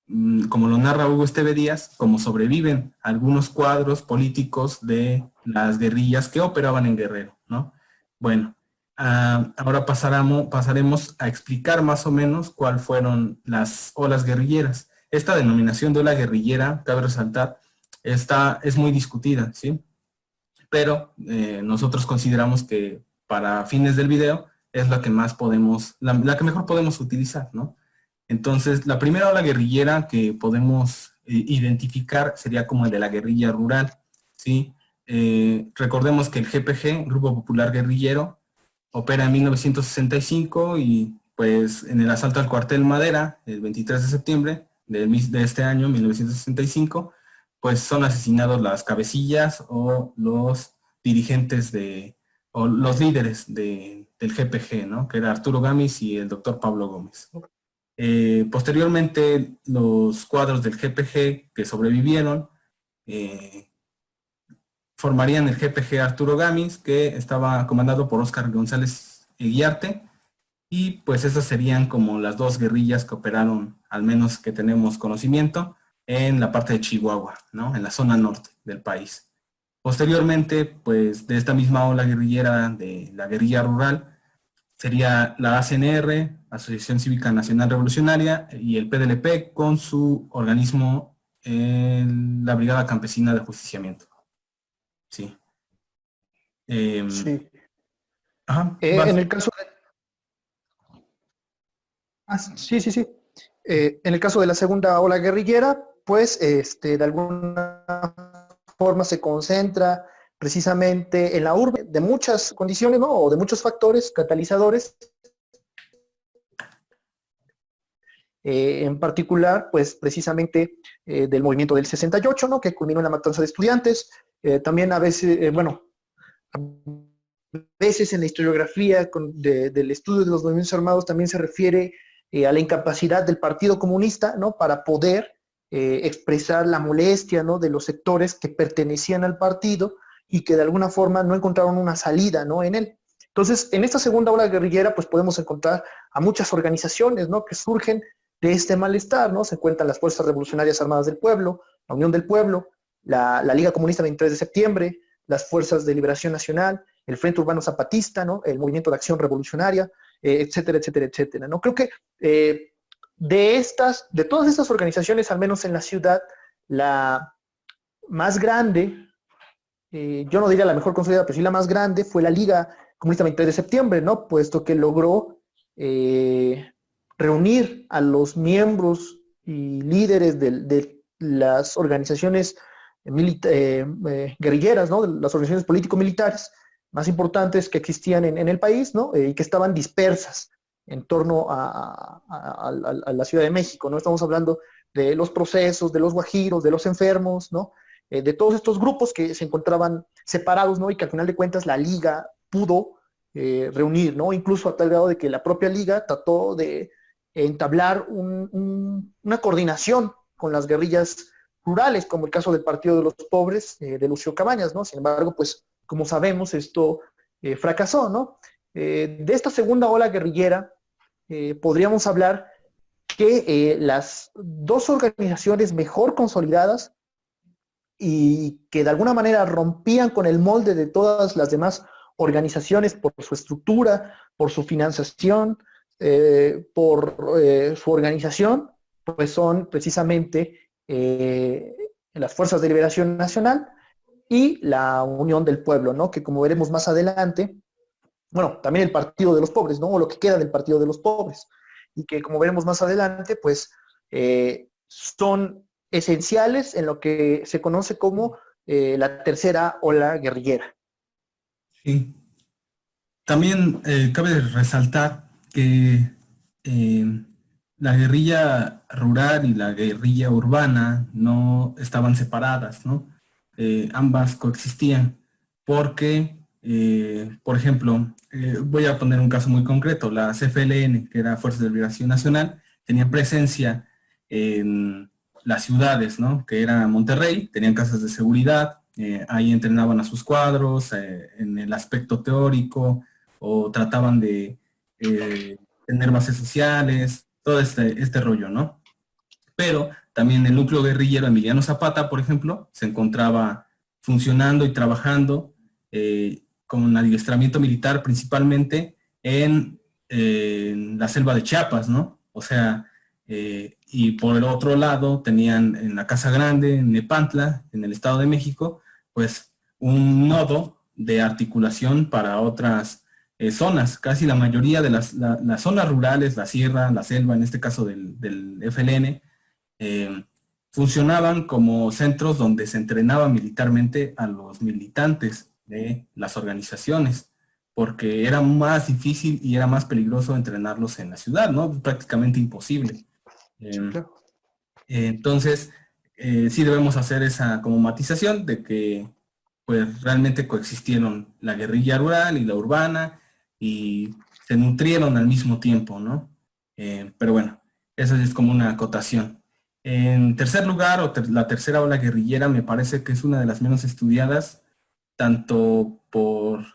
mm, como lo narra Hugo Esteve Díaz, como sobreviven algunos cuadros políticos de las guerrillas que operaban en Guerrero, ¿no? Bueno, ah, ahora pasaremos, a explicar más o menos cuáles fueron las olas guerrilleras. Esta denominación de ola guerrillera, cabe resaltar, está, es muy discutida, ¿sí? Pero eh, nosotros consideramos que para fines del video es la que más podemos, la, que mejor podemos utilizar, ¿no? Entonces, la primera ola guerrillera que podemos eh, identificar sería como el de la guerrilla rural, ¿sí? Eh, recordemos que el GPG, Grupo Popular Guerrillero, opera en 1965 y pues en el asalto al cuartel Madera, el 23 de septiembre de, de este año, 1965, pues son asesinados las cabecillas o los dirigentes de, o los líderes del GPG, ¿no? que era Arturo Gamis y el doctor Pablo Gómez. Eh, posteriormente, los cuadros del GPG que sobrevivieron eh, formarían el GPG Arturo Gamis, que estaba comandado por Óscar González Eguiarte, y pues esas serían como las dos guerrillas que operaron, al menos que tenemos conocimiento, en la parte de Chihuahua, ¿no? en la zona norte del país. Posteriormente, pues de esta misma ola guerrillera de la guerrilla rural, sería la ACNR, Asociación Cívica Nacional Revolucionaria, y el PDLP con su organismo, la Brigada Campesina de Justiciamiento. Sí. Em, sí. Ajá, eh, en el caso de... Ah, sí, sí, sí. Eh, en el caso de la segunda ola guerrillera, pues este, de alguna forma se concentra precisamente en la urbe de muchas condiciones. O de muchos factores catalizadores. Eh, en particular, pues precisamente eh, del movimiento del 68, ¿no? Que culminó la matanza de estudiantes. también a veces, bueno, a veces en la historiografía del estudio de los movimientos armados también se refiere a la incapacidad del Partido Comunista, ¿no? Para poder eh, expresar la molestia ¿no? de los sectores que pertenecían al partido y que de alguna forma no encontraron una salida ¿no? en él. Entonces, en esta segunda ola guerrillera, pues podemos encontrar a muchas organizaciones ¿no? que surgen de este malestar, ¿no? Se encuentran las Fuerzas Revolucionarias Armadas del Pueblo, la Unión del Pueblo, la, Liga Comunista 23 de septiembre, las Fuerzas de Liberación Nacional, el Frente Urbano Zapatista, ¿no? El Movimiento de Acción Revolucionaria, eh, etcétera, etcétera, etcétera, ¿no? Creo que eh, de estas, de todas estas organizaciones, al menos en la ciudad, la más grande, eh, yo no diría la mejor consolidada, pero sí la más grande, fue la Liga Comunista 23 de septiembre, ¿no? Puesto que logró eh, reunir a los miembros y líderes de, las organizaciones eh, guerrilleras, ¿no? De las organizaciones político-militares más importantes que existían en, en el país, ¿no? y que estaban dispersas en torno a, la Ciudad de México, ¿no? Estamos hablando de los procesos, de los guajiros, de los enfermos, ¿no? Eh, de todos estos grupos que se encontraban separados, ¿no? Y que al final de cuentas la liga pudo eh, reunir, ¿no? Incluso a tal grado de que la propia liga trató de entablar una coordinación con las guerrillas rurales, como el caso del Partido de los Pobres eh, de Lucio Cabañas, ¿no? Sin embargo, pues, como sabemos, esto fracasó, ¿no? De esta segunda ola guerrillera, eh, podríamos hablar que eh, las dos organizaciones mejor consolidadas y que de alguna manera rompían con el molde de todas las demás organizaciones por su estructura, por su financiación, por su organización, pues son precisamente las Fuerzas de Liberación Nacional y la Unión del Pueblo, ¿no? que como veremos más adelante, bueno, también el Partido de los Pobres, ¿no? O lo que queda del Partido de los Pobres. Y que como veremos más adelante, pues eh, son esenciales en lo que se conoce como eh, la tercera ola guerrillera. Sí. También eh, cabe resaltar que la guerrilla rural y la guerrilla urbana no estaban separadas, ¿no? ambas coexistían porque eh, por ejemplo, eh, voy a poner un caso muy concreto, la CFLN, que era Fuerza de Liberación Nacional, tenía presencia en las ciudades, ¿no? Que era Monterrey, tenían casas de seguridad, eh, ahí entrenaban a sus cuadros en el aspecto teórico o trataban de tener bases sociales, todo este, este rollo, ¿no? Pero también el núcleo guerrillero Emiliano Zapata, por ejemplo, se encontraba funcionando y trabajando con adiestramiento militar principalmente en, la selva de Chiapas, ¿no? O sea, eh, y por el otro lado tenían en la Casa Grande, en Nepantla, en el Estado de México, pues un nodo de articulación para otras eh, zonas. Casi la mayoría de las, zonas rurales, la sierra, la selva, en este caso del, FLN, eh, funcionaban como centros donde se entrenaba militarmente a los militantes de las organizaciones, porque era más difícil y era más peligroso entrenarlos en la ciudad, ¿no? Prácticamente imposible. Em, entonces, eh, sí debemos hacer esa como matización de que pues realmente coexistieron la guerrilla rural y la urbana y se nutrieron al mismo tiempo, ¿no? Eh, pero bueno, eso es como una acotación. En tercer lugar, o la tercera ola guerrillera me parece que es una de las menos estudiadas tanto por,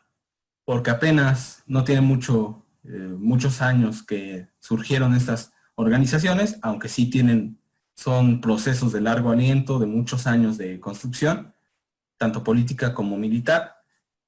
porque apenas no tiene mucho, eh, muchos años que surgieron estas organizaciones, aunque sí tienen, son procesos de largo aliento, de muchos años de construcción, tanto política como militar.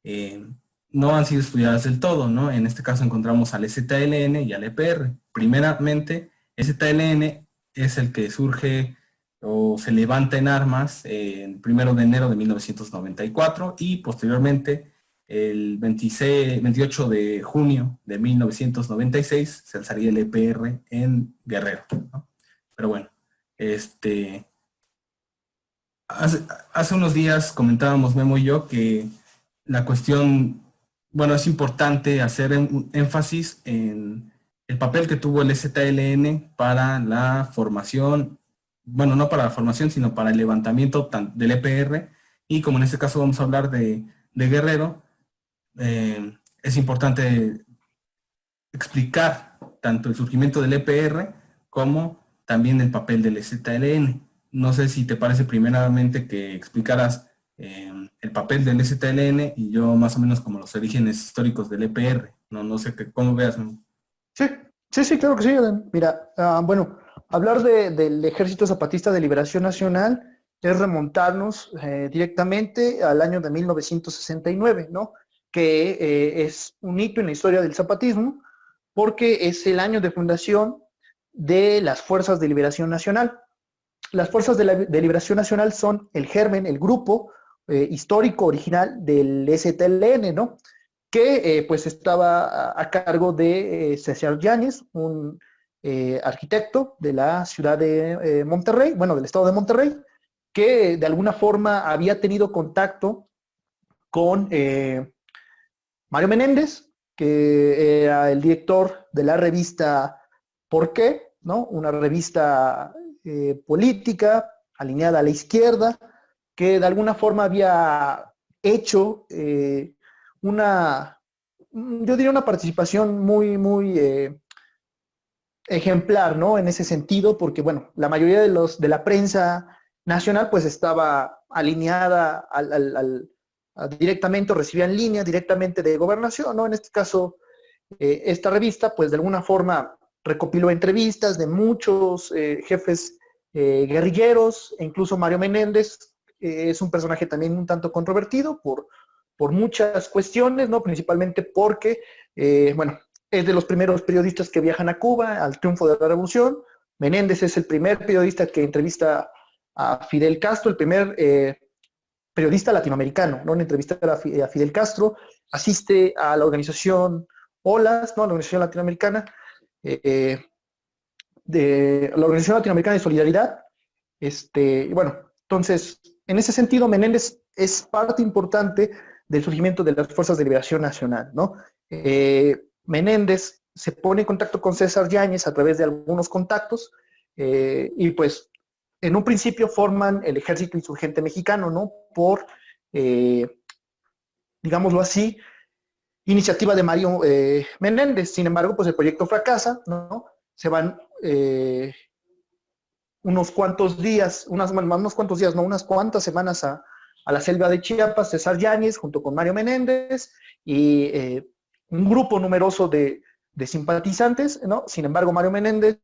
Eh, no han sido estudiadas del todo, ¿no? En este caso encontramos al ZLN y al EPR. Primeramente, ZLN es el que surge o se levanta en armas el primero de enero de 1994 y posteriormente el 26, 28 de junio de 1996 se alzaría el EPR en Guerrero. Pero bueno, este, hace, hace unos días comentábamos Memo y yo que la cuestión, bueno, es importante hacer un énfasis en el papel que tuvo el ZLN para la formación bueno, no para la formación, sino para el levantamiento del EPR. Y como en este caso vamos a hablar de, Guerrero, eh, es importante explicar tanto el surgimiento del EPR como también el papel del ZLN. No sé si te parece primeramente que explicaras eh, el papel del ZLN y yo más o menos como los orígenes históricos del EPR. No, no sé que, cómo veas. Sí, sí, sí, claro que sí. Mira, ah, bueno, Hablar del Ejército Zapatista de Liberación Nacional es remontarnos eh, directamente al año de 1969, ¿no? que eh, es un hito en la historia del zapatismo, porque es el año de fundación de las Fuerzas de Liberación Nacional. Las Fuerzas de, Liberación Nacional son el germen, el grupo eh, histórico original del STLN, ¿no? que pues estaba a, cargo de César Yáñez, un eh, arquitecto de la ciudad de eh, Monterrey, bueno, del estado de Monterrey, que de alguna forma había tenido contacto con eh, Mario Menéndez, que era el director de la revista ¿Por qué? ¿no? Una revista política alineada a la izquierda, que de alguna forma había hecho una, yo diría una participación muy, muy ejemplar, ¿no? En ese sentido, porque, bueno, la mayoría de, los, de la prensa nacional, pues estaba alineada al, directamente o recibía en línea directamente de gobernación, ¿no? En este caso, eh, esta revista, pues de alguna forma recopiló entrevistas de muchos eh, jefes eh, guerrilleros, e incluso Mario Menéndez es un personaje también un tanto controvertido por, por muchas cuestiones, ¿no? Principalmente porque, bueno, es de los primeros periodistas que viajan a Cuba al triunfo de la revolución. Menéndez es el primer periodista que entrevista a Fidel Castro, el primer eh, periodista latinoamericano, ¿no? En entrevista a, Fidel Castro, asiste a la organización OLAS, ¿no? La organización latinoamericana, eh, de la Organización Latinoamericana de Solidaridad. Este, bueno, entonces, en ese sentido, Menéndez es parte importante del surgimiento de las Fuerzas de Liberación Nacional, ¿no? Eh, Menéndez se pone en contacto con César Yáñez a través de algunos contactos eh, y pues en un principio forman el ejército insurgente mexicano, ¿no? Por, eh, digámoslo así, iniciativa de Mario eh, Menéndez. Sin embargo, pues el proyecto fracasa, ¿no? Se van unos cuantos días, unas, unos cuantos días, no, unas cuantas semanas a, a la selva de Chiapas, César Yáñez junto con Mario Menéndez y un grupo numeroso de, simpatizantes, ¿no? Sin embargo, Mario Menéndez,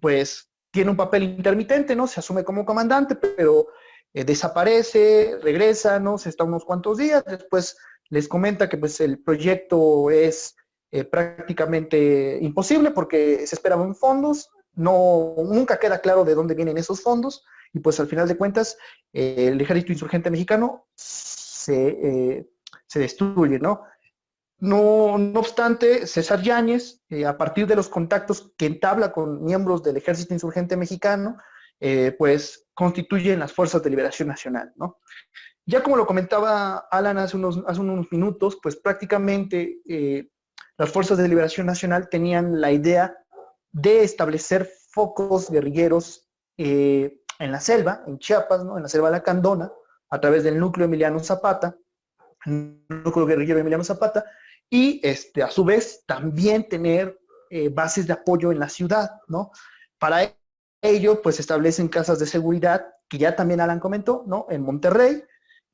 pues, tiene un papel intermitente, ¿no? Se asume como comandante, pero eh, desaparece, regresa, ¿no? Se está unos cuantos días, después les comenta que, pues, el proyecto es eh, prácticamente imposible porque se esperaban fondos, no, nunca queda claro de dónde vienen esos fondos, y pues al final de cuentas, eh, el ejército insurgente mexicano se, se destruye, ¿no? No, obstante, César Yáñez, eh, a partir de los contactos que entabla con miembros del Ejército Insurgente Mexicano, eh, pues constituyen las Fuerzas de Liberación Nacional. ¿no? Ya como lo comentaba Alan hace unos, hace unos minutos, pues prácticamente eh, las Fuerzas de Liberación Nacional tenían la idea de establecer focos guerrilleros en la selva, en Chiapas, ¿no? en la selva de la Candona, a través del núcleo Emiliano Zapata, el núcleo guerrillero Emiliano Zapata, y este, a su vez también tener eh, bases de apoyo en la ciudad, ¿no? Para ello, pues establecen casas de seguridad, que ya también Alan comentó, ¿no? En Monterrey,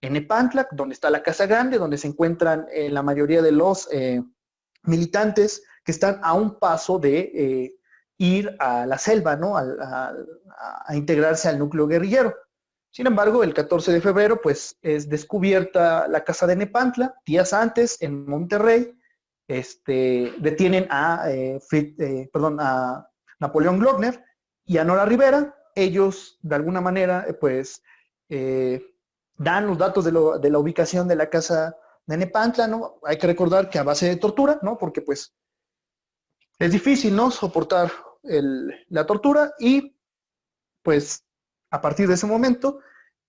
en Epantlac, donde está la Casa Grande, donde se encuentran eh, la mayoría de los eh, militantes que están a un paso de ir a la selva, ¿no? A, a integrarse al núcleo guerrillero. Sin embargo, el 14 de febrero, pues es descubierta la casa de Nepantla. Días antes, en Monterrey, este, detienen a, eh, eh, a Napoleón Glockner y a Nora Rivera. Ellos, de alguna manera, eh, pues dan los datos de, la ubicación de la casa de Nepantla. Hay que recordar que a base de tortura, ¿no? Porque pues es difícil, ¿no? Soportar la tortura y pues a partir de ese momento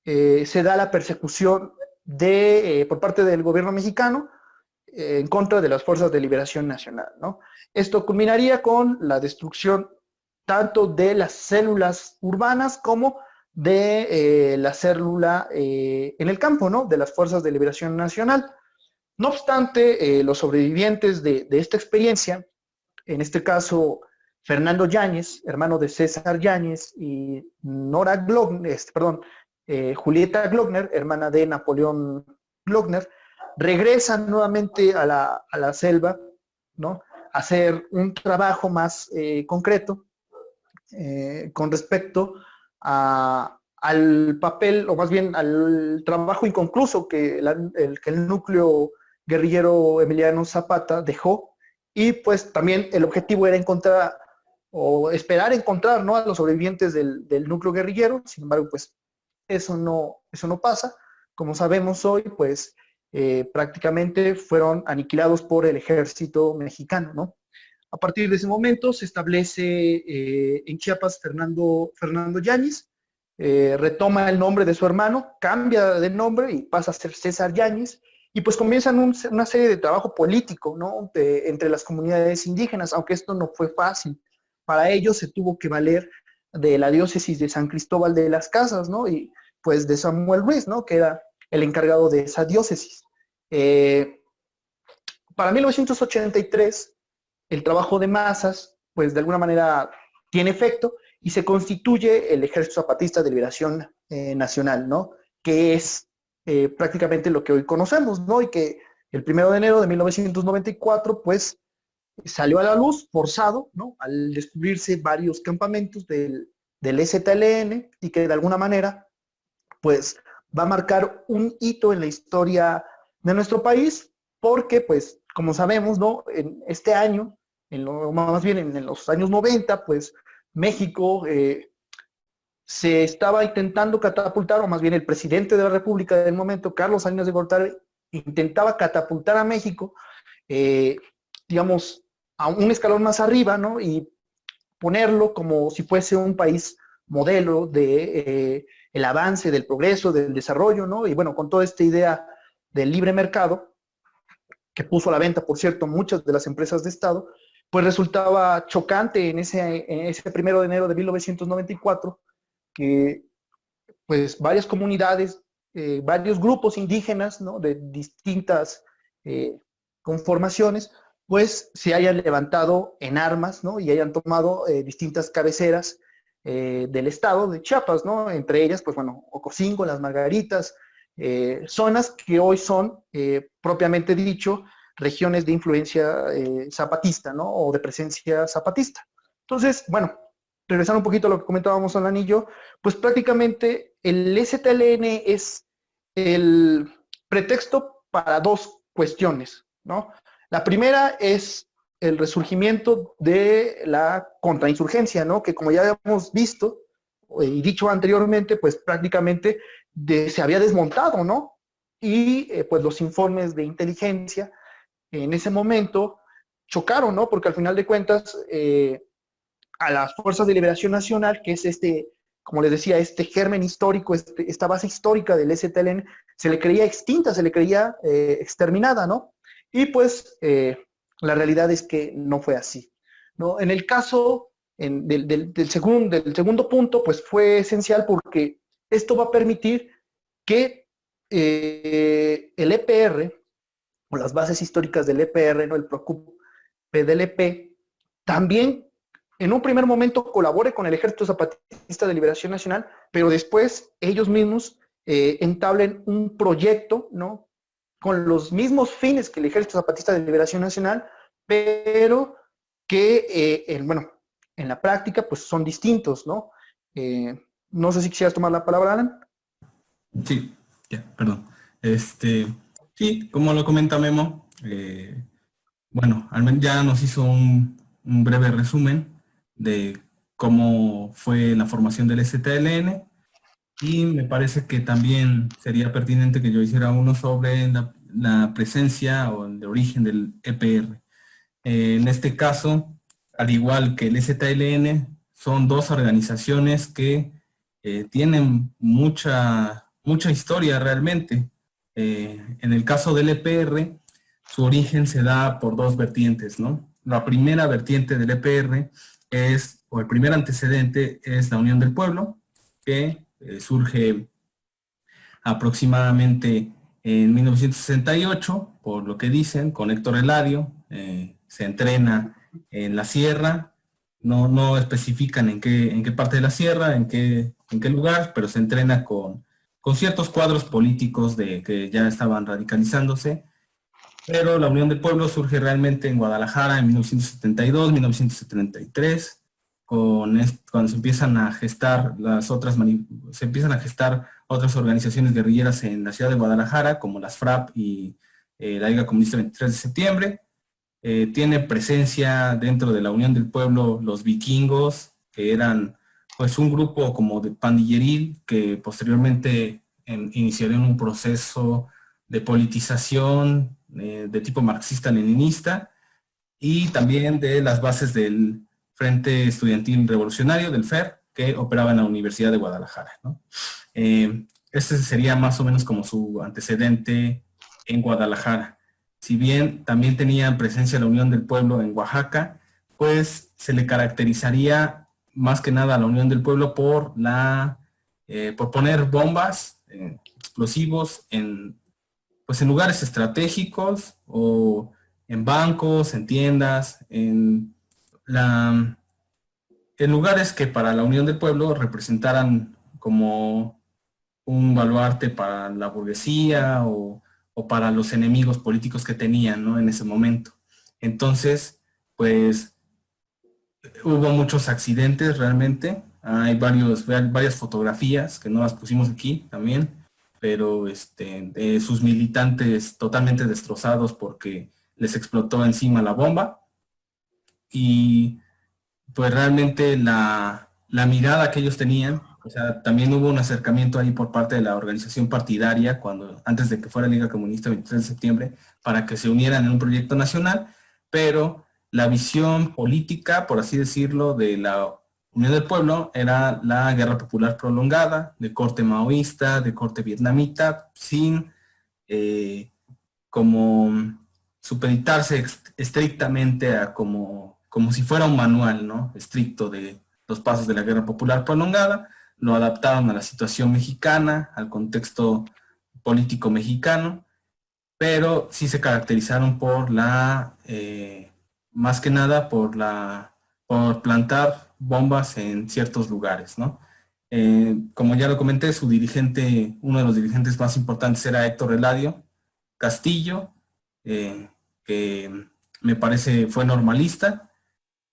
eh, se da la persecución de, eh, por parte del gobierno mexicano eh, en contra de las fuerzas de liberación nacional. Esto culminaría con la destrucción tanto de las células urbanas como de la célula en el campo, ¿no? De las fuerzas de liberación nacional. No obstante, los sobrevivientes de, esta experiencia, en este caso Fernando Yáñez, hermano de César Yáñez, y Nora Glockner, este, perdón, eh, Julieta Glockner, hermana de Napoleón Glockner, regresan nuevamente a la, selva, ¿no? A hacer un trabajo más eh, concreto eh, con respecto al papel, o más bien al trabajo inconcluso que, el, que el núcleo guerrillero Emiliano Zapata dejó, y pues también el objetivo era encontrar o esperar encontrar ¿no? a los sobrevivientes del, núcleo guerrillero, sin embargo, pues eso no, eso no pasa. Como sabemos hoy, pues eh, prácticamente fueron aniquilados por el ejército mexicano, ¿no? A partir de ese momento se establece eh, en Chiapas Fernando, Fernando Yáñez, eh, retoma el nombre de su hermano, cambia de nombre y pasa a ser César Yáñez, y pues comienzan una serie de trabajo político, ¿no? entre las comunidades indígenas, aunque esto no fue fácil. Para ello se tuvo que valer de la diócesis de San Cristóbal de las Casas, ¿no? Y pues de Samuel Ruiz, ¿no? Que era el encargado de esa diócesis. Eh, para 1983, el trabajo de masas, pues de alguna manera tiene efecto y se constituye el Ejército Zapatista de Liberación eh, Nacional, ¿no? Que es eh, prácticamente lo que hoy conocemos, ¿no? Y que el primero de enero de 1994, pues salió a la luz forzado, ¿no? Al descubrirse varios campamentos del, del STLN y que de alguna manera, pues, va a marcar un hito en la historia de nuestro país, porque, pues, como sabemos, ¿no? En este año, en lo, más bien en, los años 90, pues, México eh, se estaba intentando catapultar, o más bien el presidente de la República del momento, Carlos Salinas de Gortari, intentaba catapultar a México, eh, digamos, a un escalón más arriba, ¿no? Y ponerlo como si fuese un país modelo de eh, el avance, del progreso, del desarrollo, ¿no? Y bueno, con toda esta idea del libre mercado, que puso a la venta, por cierto, muchas de las empresas de Estado, pues resultaba chocante en ese, en ese primero de enero de 1994 que pues varias comunidades, eh, varios grupos indígenas, ¿no? De distintas eh, conformaciones, pues se hayan levantado en armas, ¿no? Y hayan tomado eh, distintas cabeceras eh, del estado de Chiapas, ¿no? Entre ellas, pues bueno, Ocosingo, Las Margaritas, eh, zonas que hoy son, propiamente dicho, regiones de influencia zapatista, ¿no? O de presencia zapatista. Entonces, bueno, regresando un poquito a lo que comentábamos al anillo, pues prácticamente el STLN es el pretexto para dos cuestiones, ¿no? La primera es el resurgimiento de la contrainsurgencia, ¿no? Que como ya hemos visto eh, y dicho anteriormente, pues prácticamente se había desmontado, ¿no? Y eh, pues los informes de inteligencia en ese momento chocaron, ¿no? Porque al final de cuentas eh, a las fuerzas de liberación nacional, que es este, como les decía, este germen histórico, este, esta base histórica del STLN, se le creía extinta, se le creía exterminada, ¿no? Y pues eh, la realidad es que no fue así. ¿no? En el caso del, segundo, del segundo punto, pues fue esencial porque esto va a permitir que eh, el EPR, o las bases históricas del EPR, ¿no? el PROCUP PDLP, también en un primer momento colabore con el Ejército Zapatista de Liberación Nacional, pero después ellos mismos eh, entablen un proyecto ¿no? Con los mismos fines que el Ejército Zapatista de Liberación Nacional, pero que, eh, bueno, en la práctica, pues son distintos, ¿no? Eh, no sé si quisieras tomar la palabra, Alan. Sí, ya, perdón. Este, sí, como lo comenta Memo, eh, bueno, ya nos hizo un, breve resumen de cómo fue la formación del STLN y me parece que también sería pertinente que yo hiciera uno sobre la, presencia o el origen del EPR. Eh, en este caso, al igual que el STLN, son dos organizaciones que eh, tienen mucha, mucha historia realmente. Eh, en el caso del EPR, su origen se da por dos vertientes, ¿no? La primera vertiente del EPR es, o el primer antecedente es la Unión del Pueblo, que eh, surge aproximadamente en 1968, por lo que dicen, con Héctor Eladio, se entrena en la sierra, no, no especifican en qué, en qué parte de la sierra, en qué, en qué lugar, pero se entrena con, con ciertos cuadros políticos de, que ya estaban radicalizándose. Pero la Unión del Pueblo surge realmente en Guadalajara en 1972, 1973, con cuando se empiezan a gestar las otras se empiezan a gestar otras organizaciones guerrilleras en la ciudad de Guadalajara, como las FRAP y eh, la Liga Comunista 23 de septiembre, eh, tiene presencia dentro de la Unión del Pueblo los vikingos, que eran pues un grupo como de pandilleril que posteriormente iniciaron un proceso de politización eh, de tipo marxista-leninista y también de las bases del Frente Estudiantil Revolucionario, del FER, que operaba en la Universidad de Guadalajara. Eh, este sería más o menos como su antecedente en Guadalajara si bien también tenía presencia la Unión del Pueblo en Oaxaca, pues se le caracterizaría más que nada a la Unión del Pueblo por la eh, por poner bombas, eh, explosivos en pues en lugares estratégicos o en bancos, en tiendas, en en lugares que para la Unión del Pueblo representaran como un baluarte para la burguesía o o para los enemigos políticos que tenían ¿no? en ese momento. Entonces, pues hubo muchos accidentes realmente. Hay varios, varias fotografías que no las pusimos aquí también, pero este, sus militantes totalmente destrozados porque les explotó encima la bomba. Y pues realmente la, la mirada que ellos tenían o sea, también hubo un acercamiento ahí por parte de la organización partidaria, cuando antes de que fuera Liga Comunista 23 de septiembre, para que se unieran en un proyecto nacional, pero la visión política, por así decirlo, de la Unión del Pueblo era la guerra popular prolongada, de corte maoísta, de corte vietnamita, sin eh, como supeditarse estrictamente a como, como si fuera un manual ¿no? estricto de los pasos de la guerra popular prolongada, lo adaptaron a la situación mexicana, al contexto político mexicano, pero sí se caracterizaron por la, eh, más que nada por la, por plantar bombas en ciertos lugares, ¿no? Eh, como ya lo comenté, su dirigente, uno de los dirigentes más importantes era Héctor Eladio Castillo, eh, que me parece fue normalista,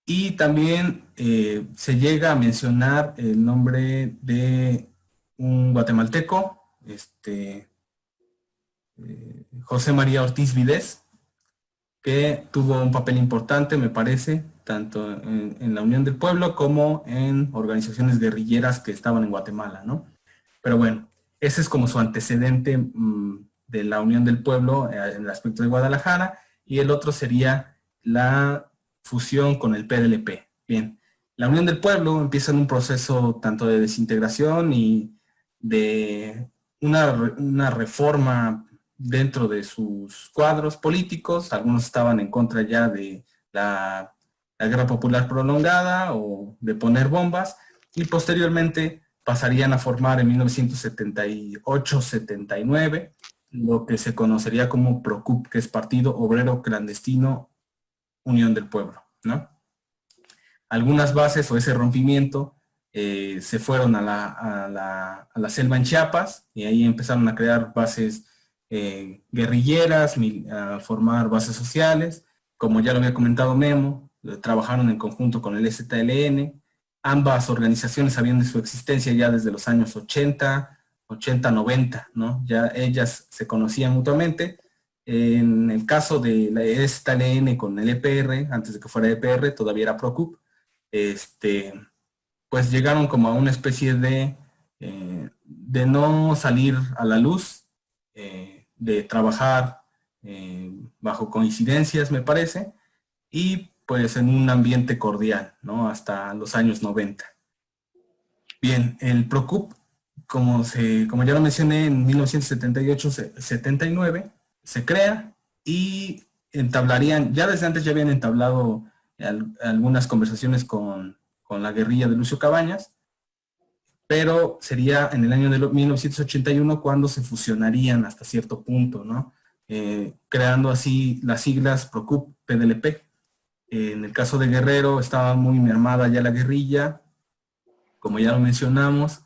y también eh, se llega a mencionar el nombre de un guatemalteco, este, eh, José María Ortiz Videz, que tuvo un papel importante, me parece, tanto en, la Unión del Pueblo como en organizaciones guerrilleras que estaban en Guatemala, ¿no? Pero bueno, ese es como su antecedente mm, de la Unión del Pueblo eh, en el aspecto de Guadalajara, y el otro sería la fusión con el PLP. Bien, la Unión del Pueblo empieza en un proceso tanto de desintegración y de una, reforma dentro de sus cuadros políticos. Algunos estaban en contra ya de la, la guerra popular prolongada o de poner bombas y posteriormente pasarían a formar en 1978-79 lo que se conocería como PROCUP, que es Partido Obrero Clandestino Unión del Pueblo, ¿no? Algunas bases o ese rompimiento eh, se fueron a la, selva en Chiapas y ahí empezaron a crear bases eh, guerrilleras, a formar bases sociales. Como ya lo había comentado Memo, eh, trabajaron en conjunto con el STLN. Ambas organizaciones sabían de su existencia ya desde los años 80, 80-90, ¿no? Ya ellas se conocían mutuamente. En el caso de esta LN con el EPR, antes de que fuera EPR, todavía era PROCUP, este, pues llegaron como a una especie de, eh, de no salir a la luz, eh, de trabajar eh, bajo coincidencias, me parece, y pues en un ambiente cordial, ¿no? Hasta los años 90. Bien, el PROCUP, como, se, como ya lo mencioné, en 1978-79, se crea y entablarían, ya desde antes ya habían entablado algunas conversaciones con, con, la guerrilla de Lucio Cabañas, pero sería en el año de 1981 cuando se fusionarían hasta cierto punto, ¿no? Eh, creando así las siglas PROCUP, PDLP. en el caso de Guerrero estaba muy mermada ya la guerrilla, como ya lo mencionamos,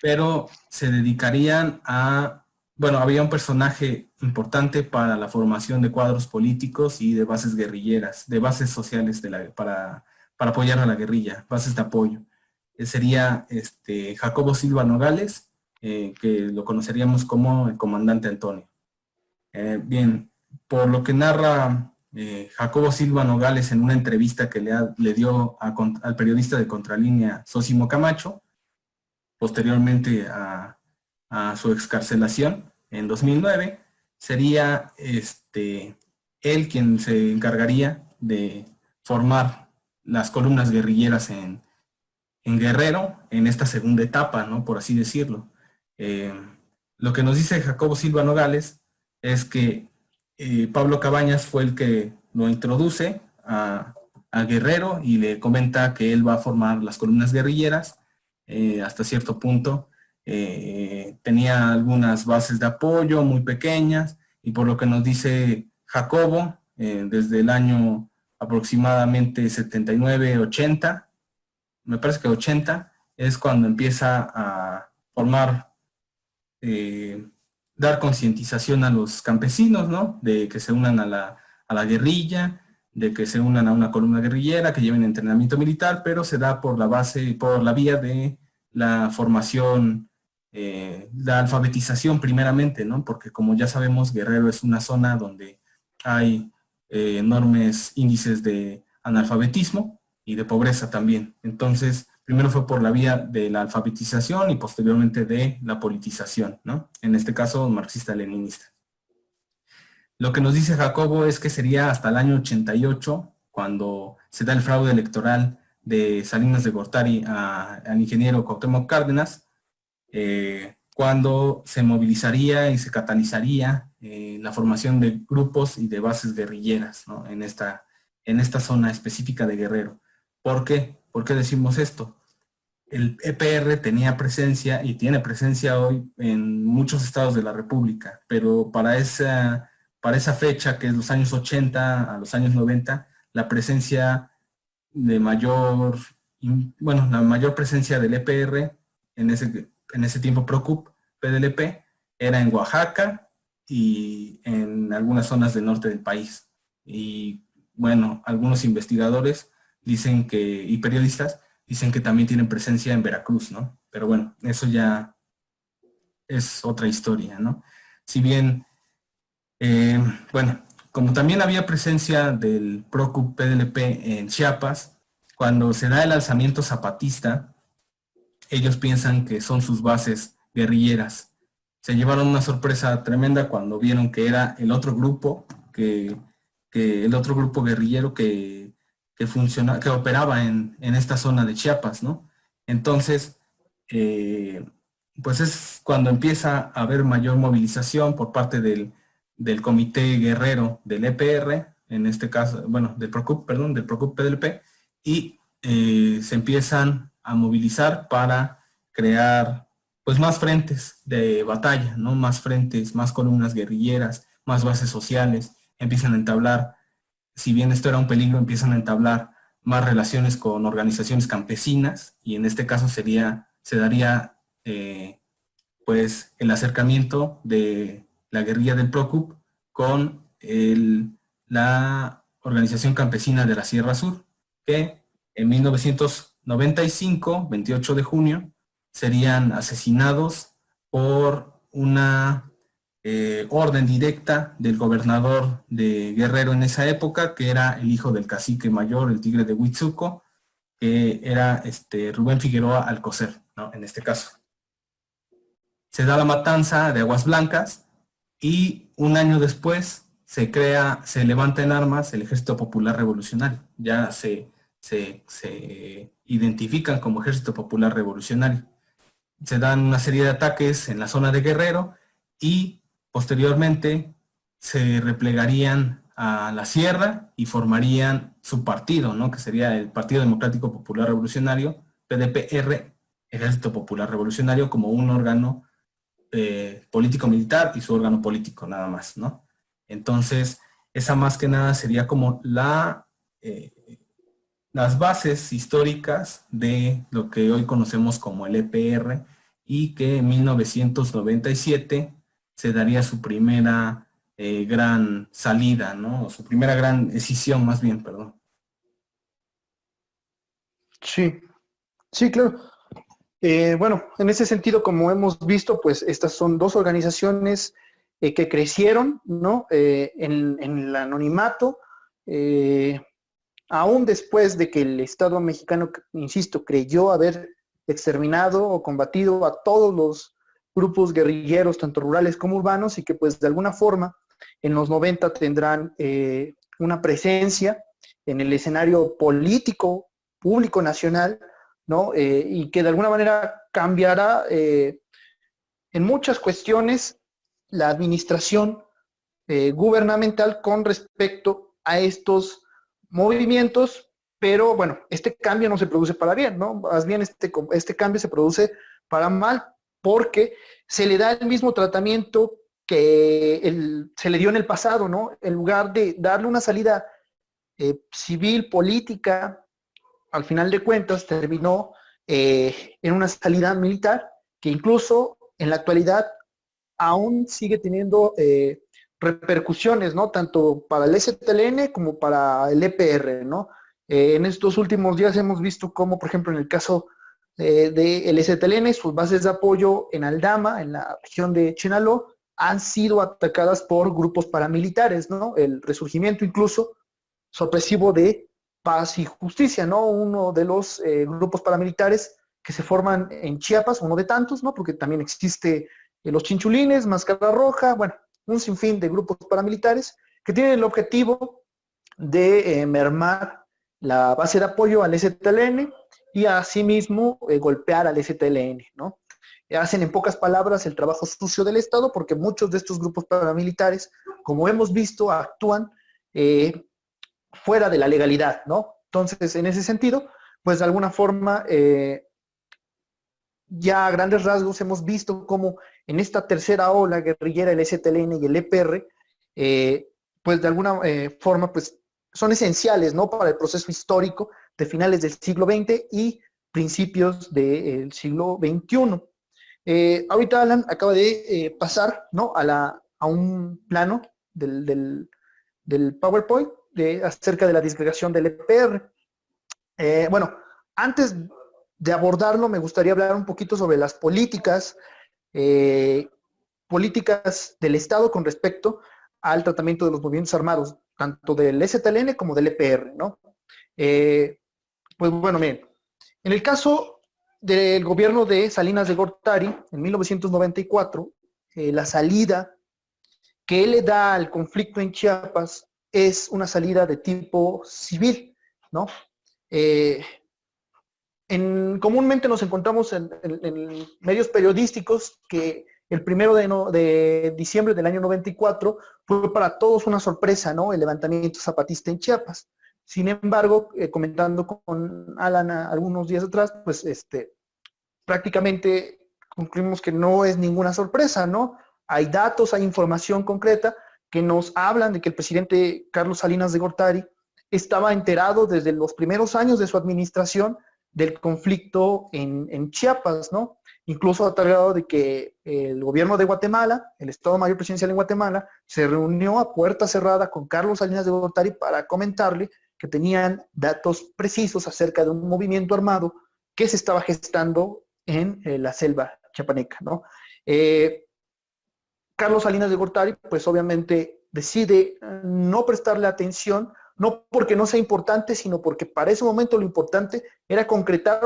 pero se dedicarían a, bueno, había un personaje importante para la formación de cuadros políticos y de bases guerrilleras, de bases sociales para, para apoyar a la guerrilla, bases de apoyo. Eh, sería este, Jacobo Silva Nogales, eh, que lo conoceríamos como el comandante Antonio. Eh, bien, por lo que narra Jacobo Silva Nogales en una entrevista que le, le dio al periodista de Contralínea Sosimo Camacho, posteriormente a, su excarcelación en 2009, sería este, él quien se encargaría de formar las columnas guerrilleras en, Guerrero en esta segunda etapa, ¿no? por así decirlo. Eh, lo que nos dice Jacobo Silva Nogales es que eh, Pablo Cabañas fue el que lo introduce a, Guerrero y le comenta que él va a formar las columnas guerrilleras eh, hasta cierto punto. Eh, tenía algunas bases de apoyo muy pequeñas y por lo que nos dice Jacobo, desde el año aproximadamente 79-80, me parece que 80, es cuando empieza a formar dar concientización a los campesinos, ¿no? De que se unan a la, guerrilla, de que se unan a una columna guerrillera, que lleven entrenamiento militar, pero se da por la base, por la vía de la formación, eh, la alfabetización primeramente, ¿no? Porque como ya sabemos, Guerrero es una zona donde hay eh, enormes índices de analfabetismo y de pobreza también. Entonces, primero fue por la vía de la alfabetización y posteriormente de la politización, ¿no? En este caso, marxista-leninista. Lo que nos dice Jacobo es que sería hasta el año 88, cuando se da el fraude electoral de Salinas de Gortari al ingeniero Cuauhtémoc Cárdenas, eh, cuando se movilizaría y se catalizaría eh, la formación de grupos y de bases guerrilleras en, esta, en esta zona específica de Guerrero. ¿Por qué? ¿Por qué decimos esto? el EPR tenía presencia y tiene presencia hoy en muchos estados de la República, pero para esa, para esa fecha, que es los años 80 a los años 90, la presencia de mayor, bueno, la mayor presencia del EPR en ese, en ese tiempo PROCUP, PDLP, era en Oaxaca y en algunas zonas del norte del país. Y bueno, algunos investigadores dicen que, y periodistas, dicen que también tienen presencia en Veracruz, ¿no? Pero bueno, eso ya es otra historia, ¿no? Si bien, eh, bueno, como también había presencia del PROCUP PDLP en Chiapas, cuando se da el alzamiento zapatista, ellos piensan que son sus bases guerrilleras. Se llevaron una sorpresa tremenda cuando vieron que era el otro grupo, que, que el otro grupo guerrillero que que, funciona, que operaba en, esta zona de Chiapas, ¿no? Entonces, eh, pues es cuando empieza a haber mayor movilización por parte del, comité guerrero del EPR, en este caso, bueno, del PROCUP, perdón, del PROCUP PDLP, y eh, se empiezan a movilizar para crear pues más frentes de batalla, ¿no? Más frentes, más columnas guerrilleras, más bases sociales, empiezan a entablar si bien esto era un peligro, empiezan a entablar más relaciones con organizaciones campesinas y en este caso sería, se daría eh, pues el acercamiento de la guerrilla del PROCUP con la organización campesina de la Sierra Sur, que en 1995, 28 de junio, serían asesinados por una eh, orden directa del gobernador de Guerrero en esa época, que era el hijo del cacique mayor, el tigre de Huitzuco, que era este, Rubén Figueroa Alcocer, ¿no? en este caso. Se da la matanza de Aguas Blancas y un año después se crea, se levanta en armas el Ejército Popular Revolucionario. Ya se, se, identifican como Ejército Popular Revolucionario. Se dan una serie de ataques en la zona de Guerrero y posteriormente se replegarían a la sierra y formarían su partido, ¿no? que sería el Partido Democrático Popular Revolucionario, PDPR, Ejército Popular Revolucionario, como un órgano eh, político-militar y su órgano político nada más. ¿no? Entonces, esa más que nada sería como la, eh, las bases históricas de lo que hoy conocemos como el EPR y que en 1997 se daría su primera eh, gran salida, ¿no? Su primera gran decisión, más bien, perdón. Sí, sí, claro. Eh, bueno, en ese sentido, como hemos visto, pues estas son dos organizaciones eh, que crecieron, ¿no? En, en, el anonimato, aún después de que el Estado mexicano, insisto, creyó haber exterminado o combatido a todos los grupos guerrilleros, tanto rurales como urbanos, y que pues de alguna forma en los 90 tendrán eh, una presencia en el escenario político, público, nacional, ¿no? Eh, y que de alguna manera cambiará eh, en muchas cuestiones la administración gubernamental con respecto a estos movimientos, pero bueno, este cambio no se produce para bien, ¿no? Más bien este, este cambio se produce para mal, porque se le da el mismo tratamiento que se le dio en el pasado, ¿no? En lugar de darle una salida eh, civil, política, al final de cuentas terminó eh, en una salida militar que incluso en la actualidad aún sigue teniendo eh, repercusiones, ¿no? Tanto para el STLN como para el EPR, ¿no? en estos últimos días hemos visto cómo, por ejemplo, en el caso del de STLN, sus bases de apoyo en Aldama, en la región de Chenaló, han sido atacadas por grupos paramilitares, ¿no? El resurgimiento incluso sorpresivo de Paz y Justicia, ¿no? Uno de los eh, grupos paramilitares que se forman en Chiapas, uno de tantos, ¿no? Porque también existe eh, los chinchulines, Máscara Roja, bueno, un sinfín de grupos paramilitares que tienen el objetivo de eh, mermar la base de apoyo al STLN y asimismo golpear al STLN, ¿no? hacen en pocas palabras el trabajo sucio del Estado porque muchos de estos grupos paramilitares, como hemos visto, actúan eh, fuera de la legalidad, ¿no? Entonces, en ese sentido, pues de alguna forma, eh, ya a grandes rasgos hemos visto cómo en esta tercera ola guerrillera, el STLN y el EPR, eh, pues de alguna forma, pues son esenciales, ¿no? Para el proceso histórico de finales del siglo XX y principios del siglo XXI. Eh, ahorita Alan acaba de eh, pasar ¿no? a, la, a un plano del, PowerPoint de, acerca de la disgregación del EPR. Eh, bueno, antes de abordarlo, me gustaría hablar un poquito sobre las políticas, políticas del Estado con respecto al tratamiento de los movimientos armados, tanto del STLN como del EPR, ¿no? pues bueno, miren, en el caso del gobierno de Salinas de Gortari en 1994, eh, la salida que él le da al conflicto en Chiapas es una salida de tipo civil, ¿no? Eh, comúnmente nos encontramos en, medios periodísticos que el primero de, diciembre del año 94 fue para todos una sorpresa, ¿no? El levantamiento zapatista en Chiapas. Sin embargo, eh, comentando con Alan algunos días atrás, pues este, prácticamente concluimos que no es ninguna sorpresa, ¿no? Hay datos, hay información concreta que nos hablan de que el presidente Carlos Salinas de Gortari estaba enterado desde los primeros años de su administración del conflicto en, Chiapas, ¿no? Incluso ha tardado de que el gobierno de Guatemala, el Estado Mayor Presidencial en Guatemala, se reunió a puerta cerrada con Carlos Salinas de Gortari para comentarle que tenían datos precisos acerca de un movimiento armado que se estaba gestando en eh, la selva chapaneca, ¿no? Eh, Carlos Salinas de Gortari, pues obviamente decide no prestarle atención, no porque no sea importante, sino porque para ese momento lo importante era concretar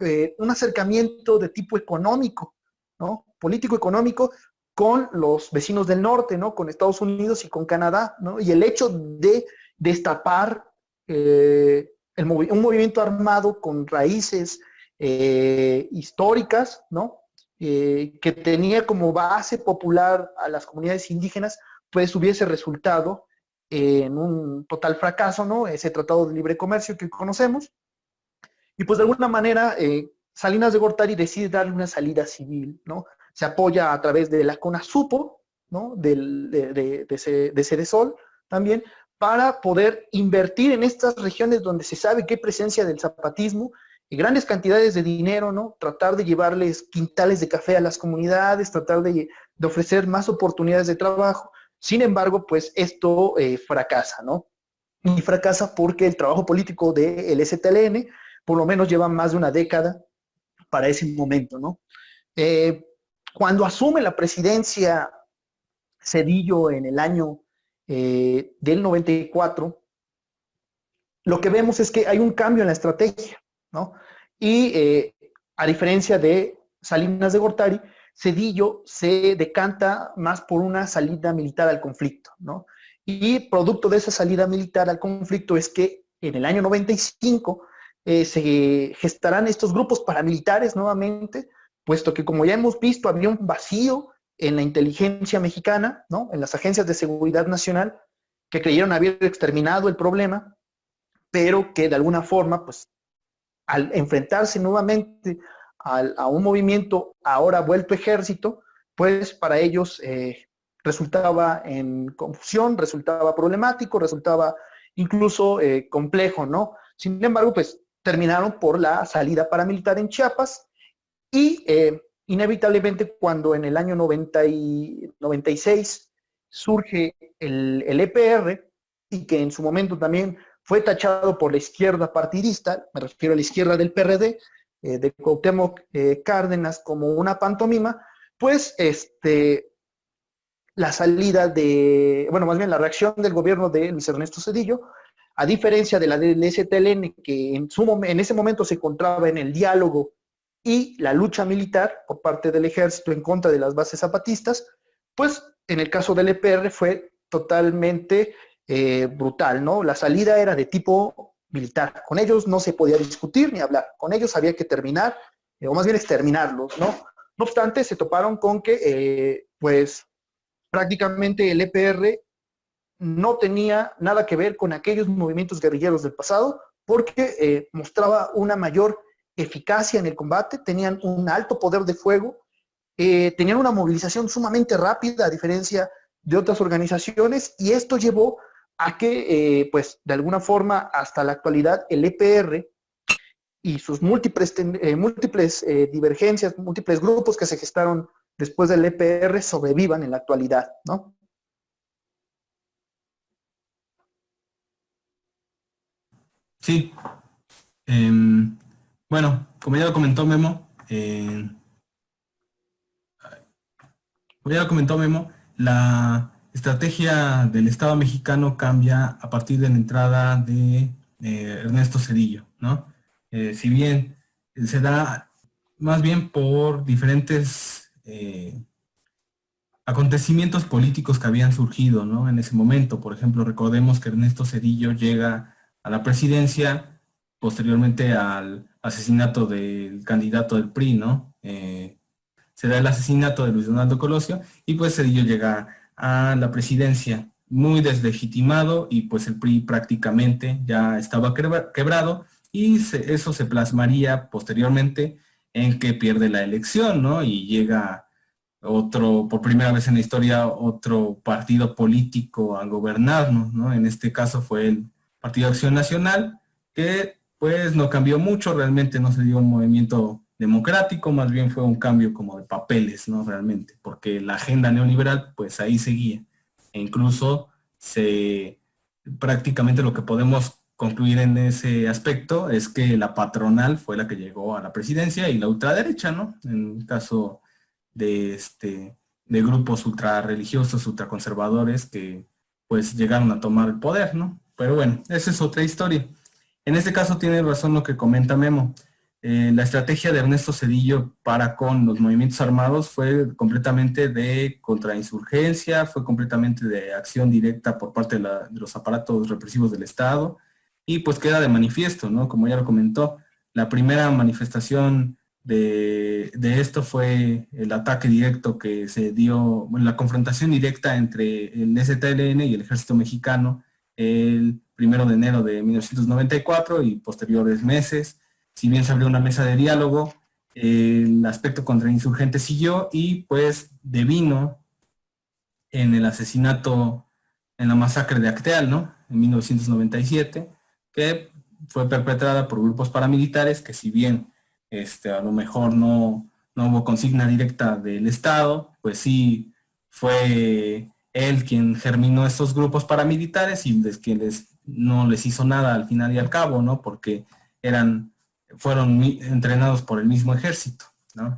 eh, un acercamiento de tipo económico, ¿no? Político-económico con los vecinos del norte, ¿no? Con Estados Unidos y con Canadá, ¿no? Y el hecho de destapar eh, un movimiento armado con raíces eh, históricas, ¿no? Que tenía como base popular a las comunidades indígenas, pues hubiese resultado en un total fracaso, ¿no? Ese tratado de libre comercio que conocemos. Y pues de alguna manera, Salinas de Gortari decide darle una salida civil, ¿no? Se apoya a través de la CONASUPO, ¿no? Del, de, de, también, para poder invertir en estas regiones donde se sabe que hay presencia del zapatismo y grandes cantidades de dinero, ¿no? Tratar de llevarles quintales de café a las comunidades, tratar de, ofrecer más oportunidades de trabajo. Sin embargo, pues esto eh, fracasa, ¿no? Y fracasa porque el trabajo político del STLN por lo menos lleva más de una década para ese momento, ¿no? Eh, cuando asume la presidencia Cedillo en el año eh, del 94, lo que vemos es que hay un cambio en la estrategia, ¿no? Y a diferencia de Salinas de Gortari, Cedillo se decanta más por una salida militar al conflicto, ¿no? Y producto de esa salida militar al conflicto es que en el año 95 eh, se gestarán estos grupos paramilitares nuevamente, puesto que como ya hemos visto había un vacío en la inteligencia mexicana, ¿no? en las agencias de seguridad nacional, que creyeron haber exterminado el problema, pero que de alguna forma, pues, al enfrentarse nuevamente a un movimiento ahora vuelto ejército, pues para ellos eh, resultaba en confusión, resultaba problemático, resultaba incluso eh, complejo, ¿no? Sin embargo, pues terminaron por la salida paramilitar en Chiapas y eh, inevitablemente cuando en el año 90 y 96 surge el, EPR y que en su momento también fue tachado por la izquierda partidista, me refiero a la izquierda del PRD, eh, de Cuauhtémoc eh, Cárdenas como una pantomima, pues este, la salida de, bueno, más bien la reacción del gobierno de Luis Ernesto Cedillo, a diferencia de la del STLN, que en, su, en ese momento se encontraba en el diálogo y la lucha militar por parte del ejército en contra de las bases zapatistas, pues en el caso del EPR fue totalmente eh, brutal, ¿no? La salida era de tipo militar. Con ellos no se podía discutir ni hablar. Con ellos había que terminar, eh, o más bien exterminarlos, ¿no? No obstante, se toparon con que, eh, pues, prácticamente el EPR no tenía nada que ver con aquellos movimientos guerrilleros del pasado, porque mostraba una mayor eficacia en el combate, tenían un alto poder de fuego, eh, tenían una movilización sumamente rápida a diferencia de otras organizaciones y esto llevó a que, eh, pues, de alguna forma, hasta la actualidad, el EPR y sus múltiples, eh, múltiples divergencias, múltiples grupos que se gestaron después del EPR sobrevivan en la actualidad, ¿no? Sí. Em, bueno, como ya lo comentó Memo, eh, como ya lo comentó Memo, la estrategia del Estado mexicano cambia a partir de la entrada de eh, Ernesto Cedillo, ¿no? Eh, si bien se da más bien por diferentes acontecimientos políticos que habían surgido, ¿no? En ese momento, por ejemplo, recordemos que Ernesto Cedillo llega a la presidencia posteriormente al asesinato del candidato del PRI, ¿no? Eh, se da el asesinato de Luis Donaldo Colosio y pues Cedillo llega a la presidencia muy deslegitimado y pues el PRI prácticamente ya estaba quebrado y eso se plasmaría posteriormente en que pierde la elección, ¿no? Y llega otro, por primera vez en la historia, otro partido político a gobernarnos, ¿no? En este caso fue el Partido Acción Nacional, que pues no cambió mucho, realmente no se dio un movimiento democrático, más bien fue un cambio como de papeles, ¿no? Realmente, porque la agenda neoliberal, pues ahí seguía. E incluso se, prácticamente lo que podemos concluir en ese aspecto es que la patronal fue la que llegó a la presidencia y la ultraderecha, ¿no? En el caso de, este, de grupos ultra religiosos, ultra conservadores que pues llegaron a tomar el poder, ¿no? Pero bueno, esa es otra historia. En este caso tiene razón lo que comenta Memo. Eh, la estrategia de Ernesto Cedillo para con los movimientos armados fue completamente de contrainsurgencia, fue completamente de acción directa por parte de, los aparatos represivos del Estado y pues queda de manifiesto, ¿no? Como ya lo comentó, la primera manifestación de, esto fue el ataque directo que se dio, bueno, la confrontación directa entre el STLN y el ejército mexicano el primero de enero de 1994 y posteriores meses. Si bien se abrió una mesa de diálogo, el aspecto contrainsurgente siguió y pues devino en el asesinato, en la masacre de Acteal, ¿no? En 1997, que fue perpetrada por grupos paramilitares que si bien este, a lo mejor no, no hubo consigna directa del Estado, pues sí fue él quien germinó estos grupos paramilitares y les, que no les hizo nada al final y al cabo, ¿no? Porque eran, fueron entrenados por el mismo ejército.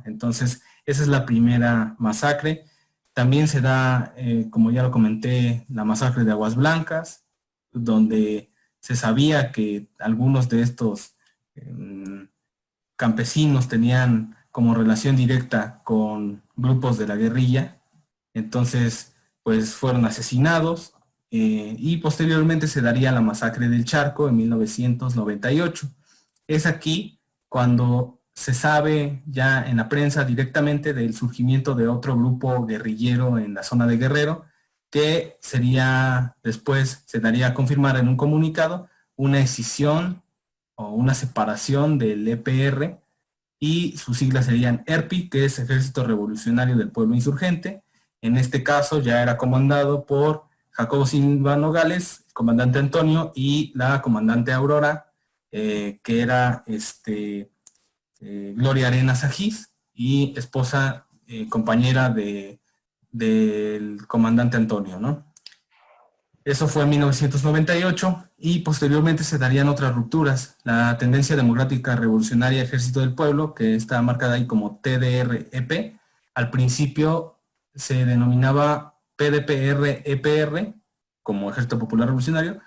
Entonces, esa es la primera masacre. También se da, eh, como ya lo comenté, la masacre de Aguas Blancas, donde se sabía que algunos de estos em, campesinos tenían como relación directa con grupos de la guerrilla. Entonces, pues fueron asesinados eh, y posteriormente se daría la masacre del Charco en 1998. Es aquí cuando se sabe ya en la prensa directamente del surgimiento de otro grupo guerrillero en la zona de Guerrero, que sería después, se daría a confirmar en un comunicado, una escisión o una separación del EPR y sus siglas serían ERPI, que es Ejército Revolucionario del Pueblo Insurgente, en este caso ya era comandado por Jacobo Silva Nogales, comandante Antonio, y la comandante Aurora, eh, que era este, eh, Gloria Arenas Ajís, y esposa, eh, compañera de, del comandante Antonio, ¿no? Eso fue en 1998 y posteriormente se darían otras rupturas. La tendencia democrática revolucionaria Ejército del Pueblo, que está marcada ahí como TDREP, al principio se denominaba PDPR-EPR, como Ejército Popular Revolucionario,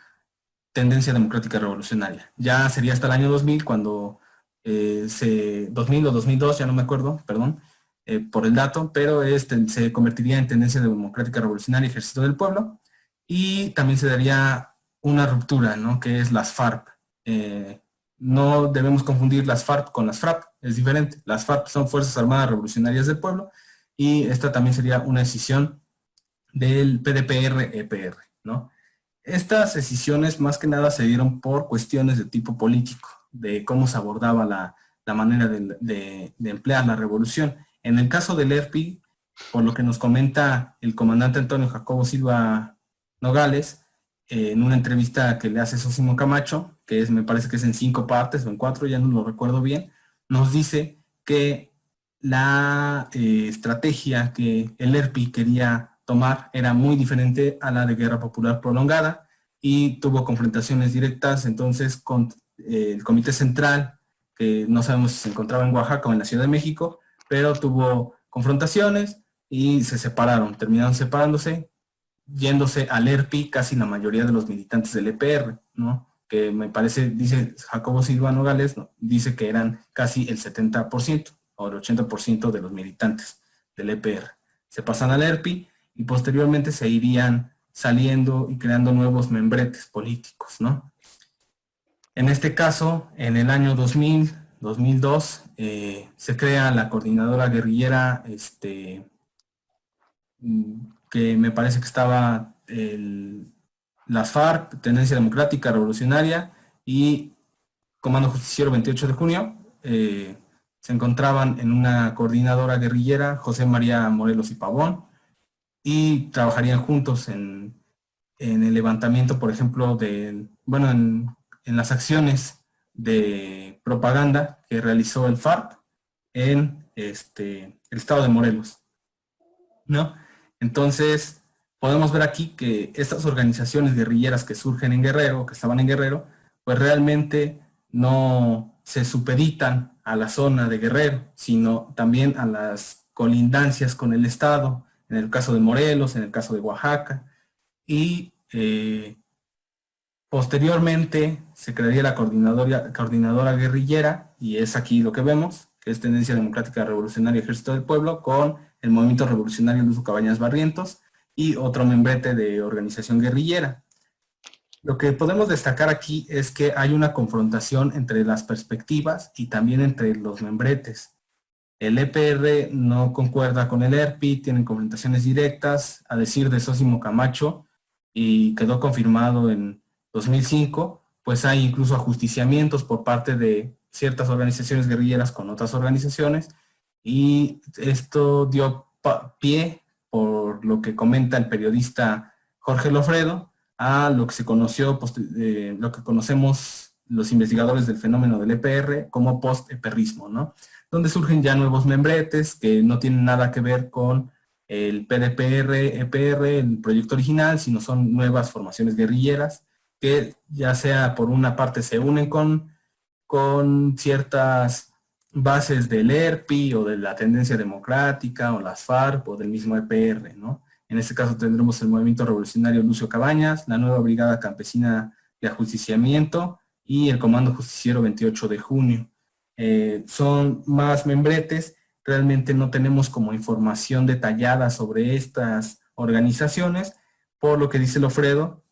Tendencia Democrática Revolucionaria. Ya sería hasta el año 2000 cuando eh, se, 2000 o 2002, ya no me acuerdo, perdón, eh, por el dato, pero este, se convertiría en Tendencia Democrática Revolucionaria Ejército del Pueblo y también se daría una ruptura, ¿no? Que es las FARC. Eh, no debemos confundir las FARC con las FRAP, es diferente. Las FARC son Fuerzas Armadas Revolucionarias del Pueblo y esta también sería una decisión del PDPR-EPR, ¿no? Estas decisiones más que nada se dieron por cuestiones de tipo político, de cómo se abordaba la, manera de, emplear la revolución. En el caso del ERPI, por lo que nos comenta el comandante Antonio Jacobo Silva Nogales, eh, en una entrevista que le hace Sosimo Camacho, que es, me parece que es en cinco partes o en cuatro, ya no lo recuerdo bien, nos dice que la eh, estrategia que el ERPI quería tomar era muy diferente a la de guerra popular prolongada y tuvo confrontaciones directas entonces con eh, el Comité Central, que no sabemos si se encontraba en Oaxaca o en la Ciudad de México, pero tuvo confrontaciones y se separaron, terminaron separándose, yéndose al ERPI casi la mayoría de los militantes del EPR, ¿no? que me parece, dice Jacobo Silvano Gales, dice que eran casi el 70% o el 80% de los militantes del EPR. Se pasan al ERPI y posteriormente se irían saliendo y creando nuevos membretes políticos, ¿no? En este caso, en el año 2000, 2002, eh, se crea la coordinadora guerrillera, este, que me parece que estaba el, las FARC, Tendencia Democrática Revolucionaria y Comando Justiciero 28 de junio, eh, se encontraban en una coordinadora guerrillera, José María Morelos y Pavón, y trabajarían juntos en, el levantamiento, por ejemplo, de, bueno, en, las acciones de propaganda que realizó el FARC en este, el estado de Morelos. ¿no? Entonces, podemos ver aquí que estas organizaciones guerrilleras que surgen en Guerrero, que estaban en Guerrero, pues realmente no se supeditan a la zona de Guerrero, sino también a las colindancias con el Estado, en el caso de Morelos, en el caso de Oaxaca, y eh, posteriormente se crearía la coordinadora, guerrillera, y es aquí lo que vemos, que es Tendencia Democrática Revolucionaria Ejército del Pueblo, con el Movimiento Revolucionario Luso Cabañas Barrientos, y otro membrete de organización guerrillera. Lo que podemos destacar aquí es que hay una confrontación entre las perspectivas y también entre los membretes. El EPR no concuerda con el ERPI, tienen confrontaciones directas, a decir de Sósimo Camacho, y quedó confirmado en 2005, pues hay incluso ajusticiamientos por parte de ciertas organizaciones guerrilleras con otras organizaciones, y esto dio pie por lo que comenta el periodista Jorge Lofredo, a lo que se conoció, eh, lo que conocemos los investigadores del fenómeno del EPR como post-eperrismo, ¿no? Donde surgen ya nuevos membretes que no tienen nada que ver con el PDPR, EPR, el proyecto original, sino son nuevas formaciones guerrilleras que ya sea por una parte se unen con, con ciertas bases del ERPI o de la tendencia democrática o las FARC o del mismo EPR, ¿no? En este caso tendremos el Movimiento Revolucionario Lucio Cabañas, la nueva Brigada Campesina de Ajusticiamiento y el Comando Justiciero 28 de junio. Eh, son más membretes, realmente no tenemos como información detallada sobre estas organizaciones, por lo que dice Lofredo,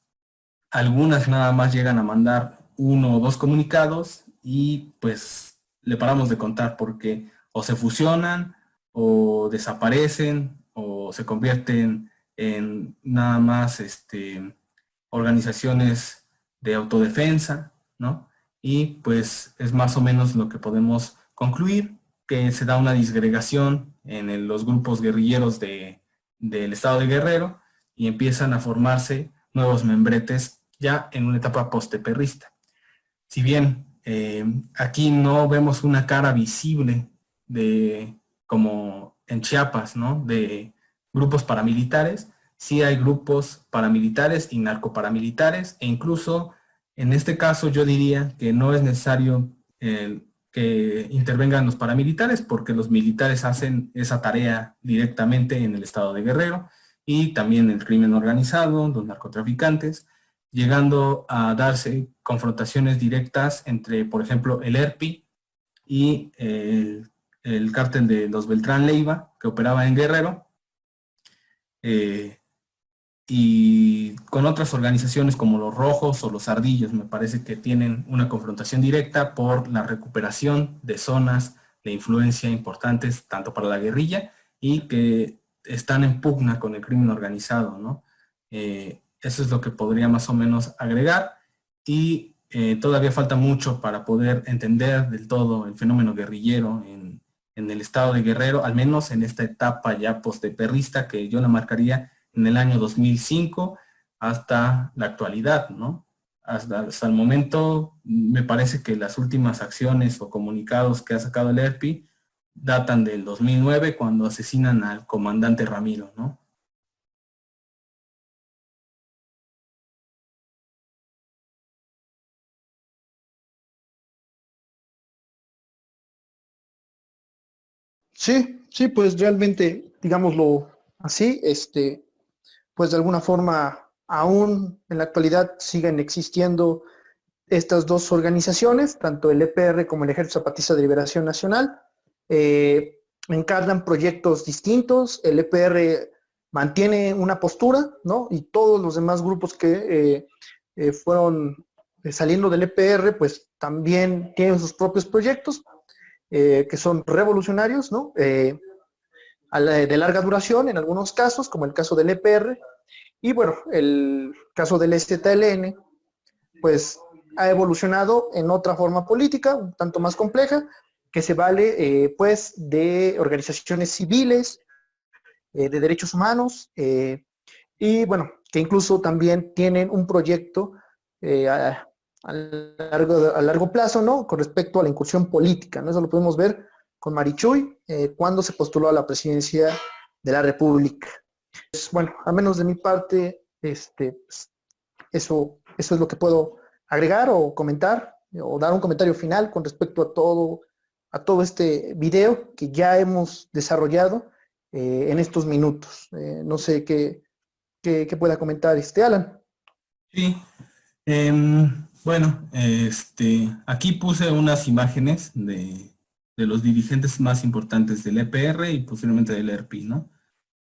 algunas nada más llegan a mandar uno o dos comunicados y pues le paramos de contar porque o se fusionan o desaparecen o se convierten en nada más este, organizaciones de autodefensa, ¿no? Y pues es más o menos lo que podemos concluir, que se da una disgregación en los grupos guerrilleros del estado de Guerrero y empiezan a formarse nuevos membretes ya en una etapa posteperrista. Si bien eh, aquí no vemos una cara visible de, como en Chiapas, ¿no? De grupos paramilitares. Sí hay grupos paramilitares y narcoparamilitares e incluso en este caso yo diría que no es necesario eh, que intervengan los paramilitares porque los militares hacen esa tarea directamente en el estado de Guerrero y también el crimen organizado, los narcotraficantes llegando a darse confrontaciones directas entre, por ejemplo, el ERPI y el, cártel de los Beltrán Leiva, que operaba en Guerrero, eh, y con otras organizaciones como los Rojos o los Ardillos, me parece que tienen una confrontación directa por la recuperación de zonas de influencia importantes tanto para la guerrilla y que están en pugna con el crimen organizado, ¿no? Eh, eso es lo que podría más o menos agregar y eh, todavía falta mucho para poder entender del todo el fenómeno guerrillero en, el estado de Guerrero, al menos en esta etapa ya post-perrista que yo la marcaría en el año 2005 hasta la actualidad, ¿no? Hasta, hasta, el momento me parece que las últimas acciones o comunicados que ha sacado el ERPI datan del 2009 cuando asesinan al comandante Ramiro, ¿no? Sí, sí, pues realmente, digámoslo así, este, pues de alguna forma aún en la actualidad siguen existiendo estas dos organizaciones, tanto el EPR como el Ejército Zapatista de Liberación Nacional, eh, encargan proyectos distintos, el EPR mantiene una postura, ¿no? Y todos los demás grupos que eh, eh, fueron saliendo del EPR, pues también tienen sus propios proyectos, eh, que son revolucionarios, ¿no? Eh, de larga duración en algunos casos, como el caso del EPR, y bueno, el caso del STLN, pues ha evolucionado en otra forma política, un tanto más compleja, que se vale eh, pues de organizaciones civiles, de derechos humanos, y bueno, que incluso también tienen un proyecto a largo, a largo plazo, ¿no? Con respecto a la incursión política, ¿no? Eso lo podemos ver con Marichuy eh, cuando se postuló a la presidencia de la República. Pues, bueno, al menos de mi parte, este, pues, eso, eso es lo que puedo agregar o comentar o dar un comentario final con respecto a todo, a todo este video que ya hemos desarrollado en estos minutos. no sé qué, qué, pueda comentar este Alan. Sí, em, bueno, este, aquí puse unas imágenes de, de, los dirigentes más importantes del EPR y posiblemente del ERP, ¿no?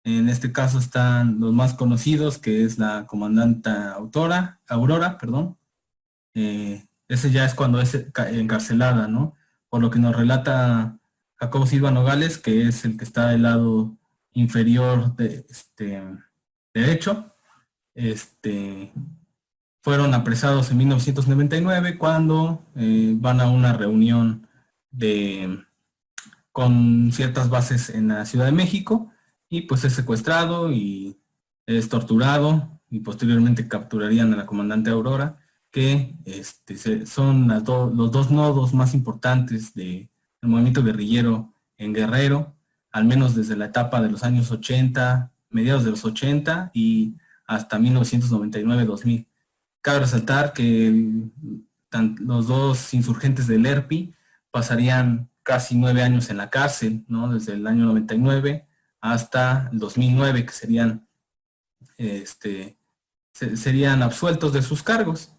En este caso están los más conocidos, que es la comandante autora, Aurora, perdón. Eh, ese ya es cuando es encarcelada, ¿no? Por lo que nos relata Jacobo Silva Nogales, que es el que está del lado inferior de este derecho. Este, fueron apresados en 1999 cuando eh, van a una reunión de, con ciertas bases en la Ciudad de México y pues es secuestrado y es torturado y posteriormente capturarían a la comandante Aurora, que este, son los dos nodos más importantes del movimiento guerrillero en Guerrero, al menos desde la etapa de los años 80, mediados de los 80 y hasta 1999-2000. Cabe resaltar que los dos insurgentes del ERPI pasarían casi nueve años en la cárcel, ¿no? desde el año 99 hasta el 2009, que serían, este, serían absueltos de sus cargos.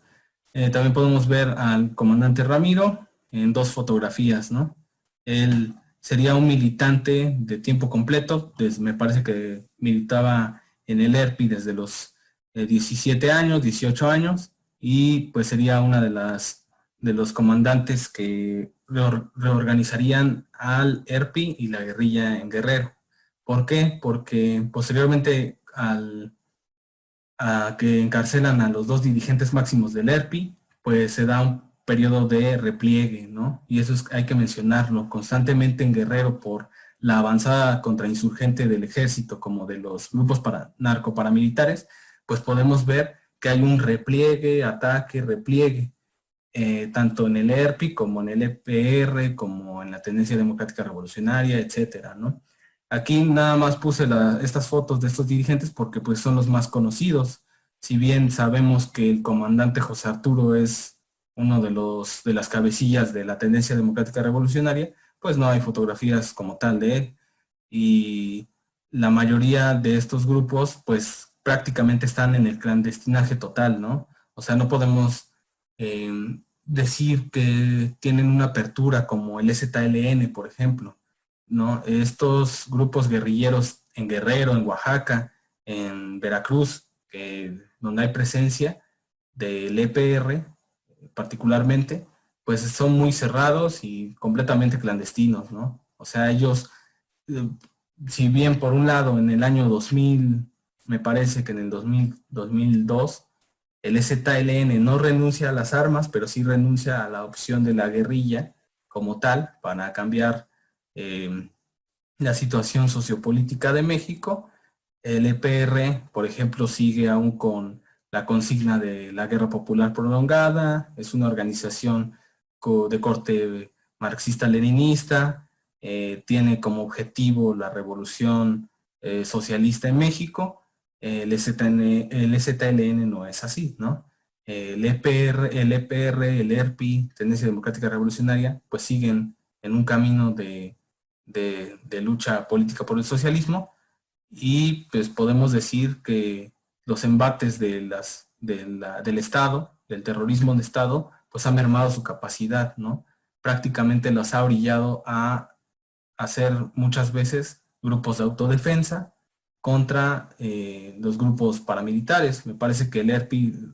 Eh, también podemos ver al comandante Ramiro en dos fotografías, ¿no? Él sería un militante de tiempo completo, me parece que militaba en el ERPI desde los 17 eh, años, 18 años, y pues sería una de las de los comandantes que reorganizarían al ERPI y la guerrilla en Guerrero. ¿Por qué? Porque posteriormente al, a que encarcelan a los dos dirigentes máximos del ERPI, pues se da un periodo de repliegue, ¿no? Y eso es, hay que mencionarlo constantemente en Guerrero por la avanzada contrainsurgente del ejército como de los grupos para, narcoparamilitares, pues podemos ver que hay un repliegue, ataque, repliegue, eh, tanto en el ERPI como en el EPR, como en la tendencia democrática revolucionaria, etcétera, ¿no? Aquí nada más puse estas fotos de estos dirigentes porque pues son los más conocidos. Si bien sabemos que el comandante José Arturo es uno de, los, de las cabecillas de la tendencia democrática revolucionaria, pues no hay fotografías como tal de él. Y la mayoría de estos grupos pues prácticamente están en el clandestinaje total, ¿no? O sea, no podemos eh, decir que tienen una apertura como el STLN, por ejemplo ¿no? Estos grupos guerrilleros en Guerrero, en Oaxaca, en Veracruz, donde hay presencia del EPR particularmente, pues son muy cerrados y completamente clandestinos, ¿no? O sea, ellos, eh, si bien por un lado en el año 2000, me parece que en el 2000, 2002, el STLN no renuncia a las armas, pero sí renuncia a la opción de la guerrilla como tal para cambiar eh, la situación sociopolítica de México. El EPR, por ejemplo, sigue aún con la consigna de la guerra popular prolongada, es una organización de corte marxista-leninista, eh, tiene como objetivo la revolución eh, socialista en México, el, STLN no es así, ¿no? El EPR, el EPR, el ERPI, Tendencia Democrática Revolucionaria, pues siguen en un camino de de, lucha política por el socialismo y pues podemos decir que los embates de del Estado, del terrorismo de Estado, pues ha mermado su capacidad, ¿no? Prácticamente los ha brillado a hacer muchas veces grupos de autodefensa contra eh, los grupos paramilitares. Me parece que el ERPI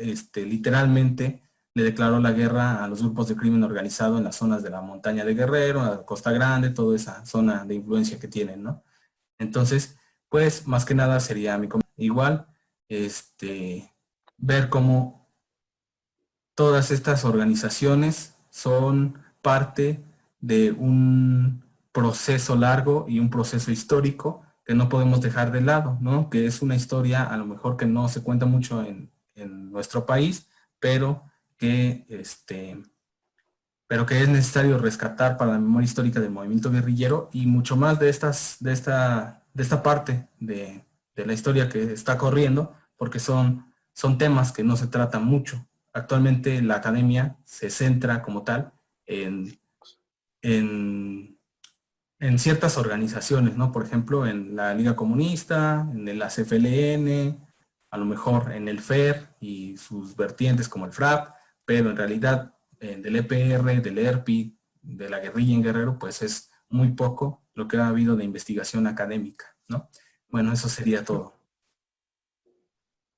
este, literalmente le declaró la guerra a los grupos de crimen organizado en las zonas de la montaña de Guerrero, a Costa Grande, toda esa zona de influencia que tienen, ¿no? Entonces, pues más que nada sería mi igual, este, ver cómo todas estas organizaciones son parte de un proceso largo y un proceso histórico que no podemos dejar de lado, ¿no? Que es una historia a lo mejor que no se cuenta mucho en, en nuestro país, pero que, este, pero que es necesario rescatar para la memoria histórica del movimiento guerrillero y mucho más de, estas, de, esta, de esta parte de, la historia que está corriendo, porque son, son temas que no se tratan mucho. Actualmente la academia se centra como tal en, en, en ciertas organizaciones, ¿no? Por ejemplo, en la Liga Comunista, en la CFLN, a lo mejor en el FER y sus vertientes como el FRAP, pero en realidad del EPR, del ERPI, de la guerrilla en Guerrero, pues es muy poco lo que ha habido de investigación académica, ¿no? Bueno, eso sería todo.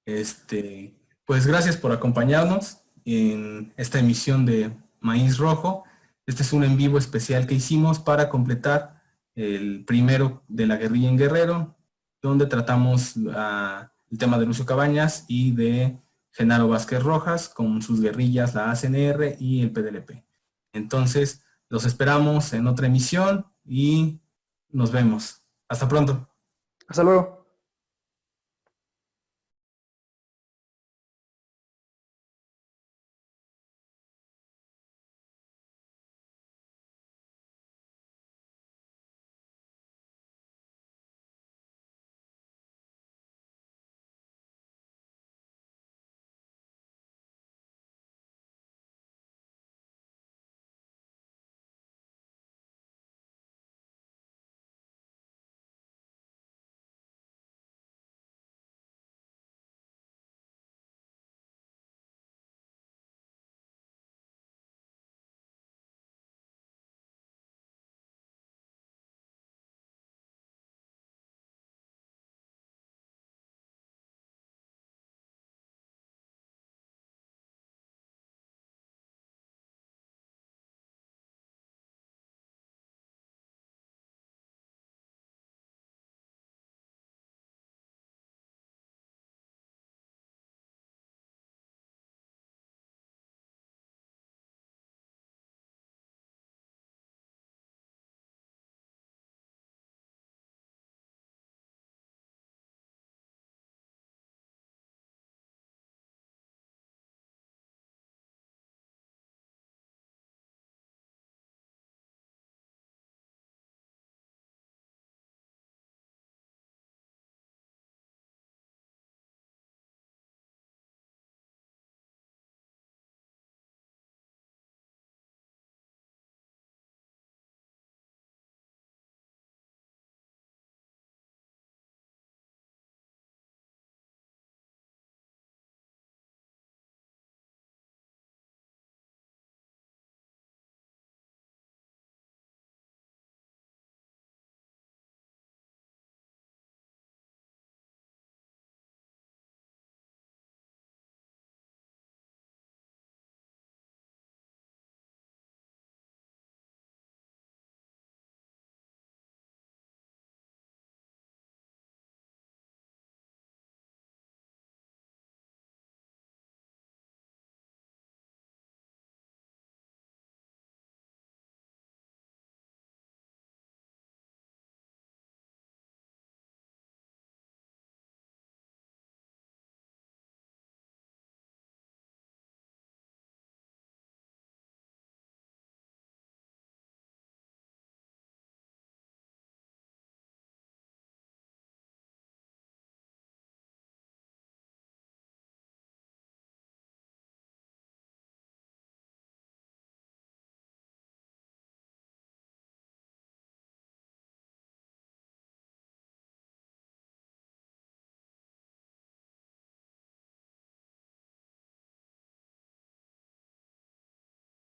Este, pues gracias por acompañarnos en esta emisión de Maíz Rojo. Este es un en vivo especial que hicimos para completar el primero de la guerrilla en Guerrero, donde tratamos el tema de Lucio Cabañas y de Genaro Vázquez Rojas con sus guerrillas, la ACNR y el PDLP. Entonces, los esperamos en otra emisión y nos vemos. Hasta pronto. Hasta luego.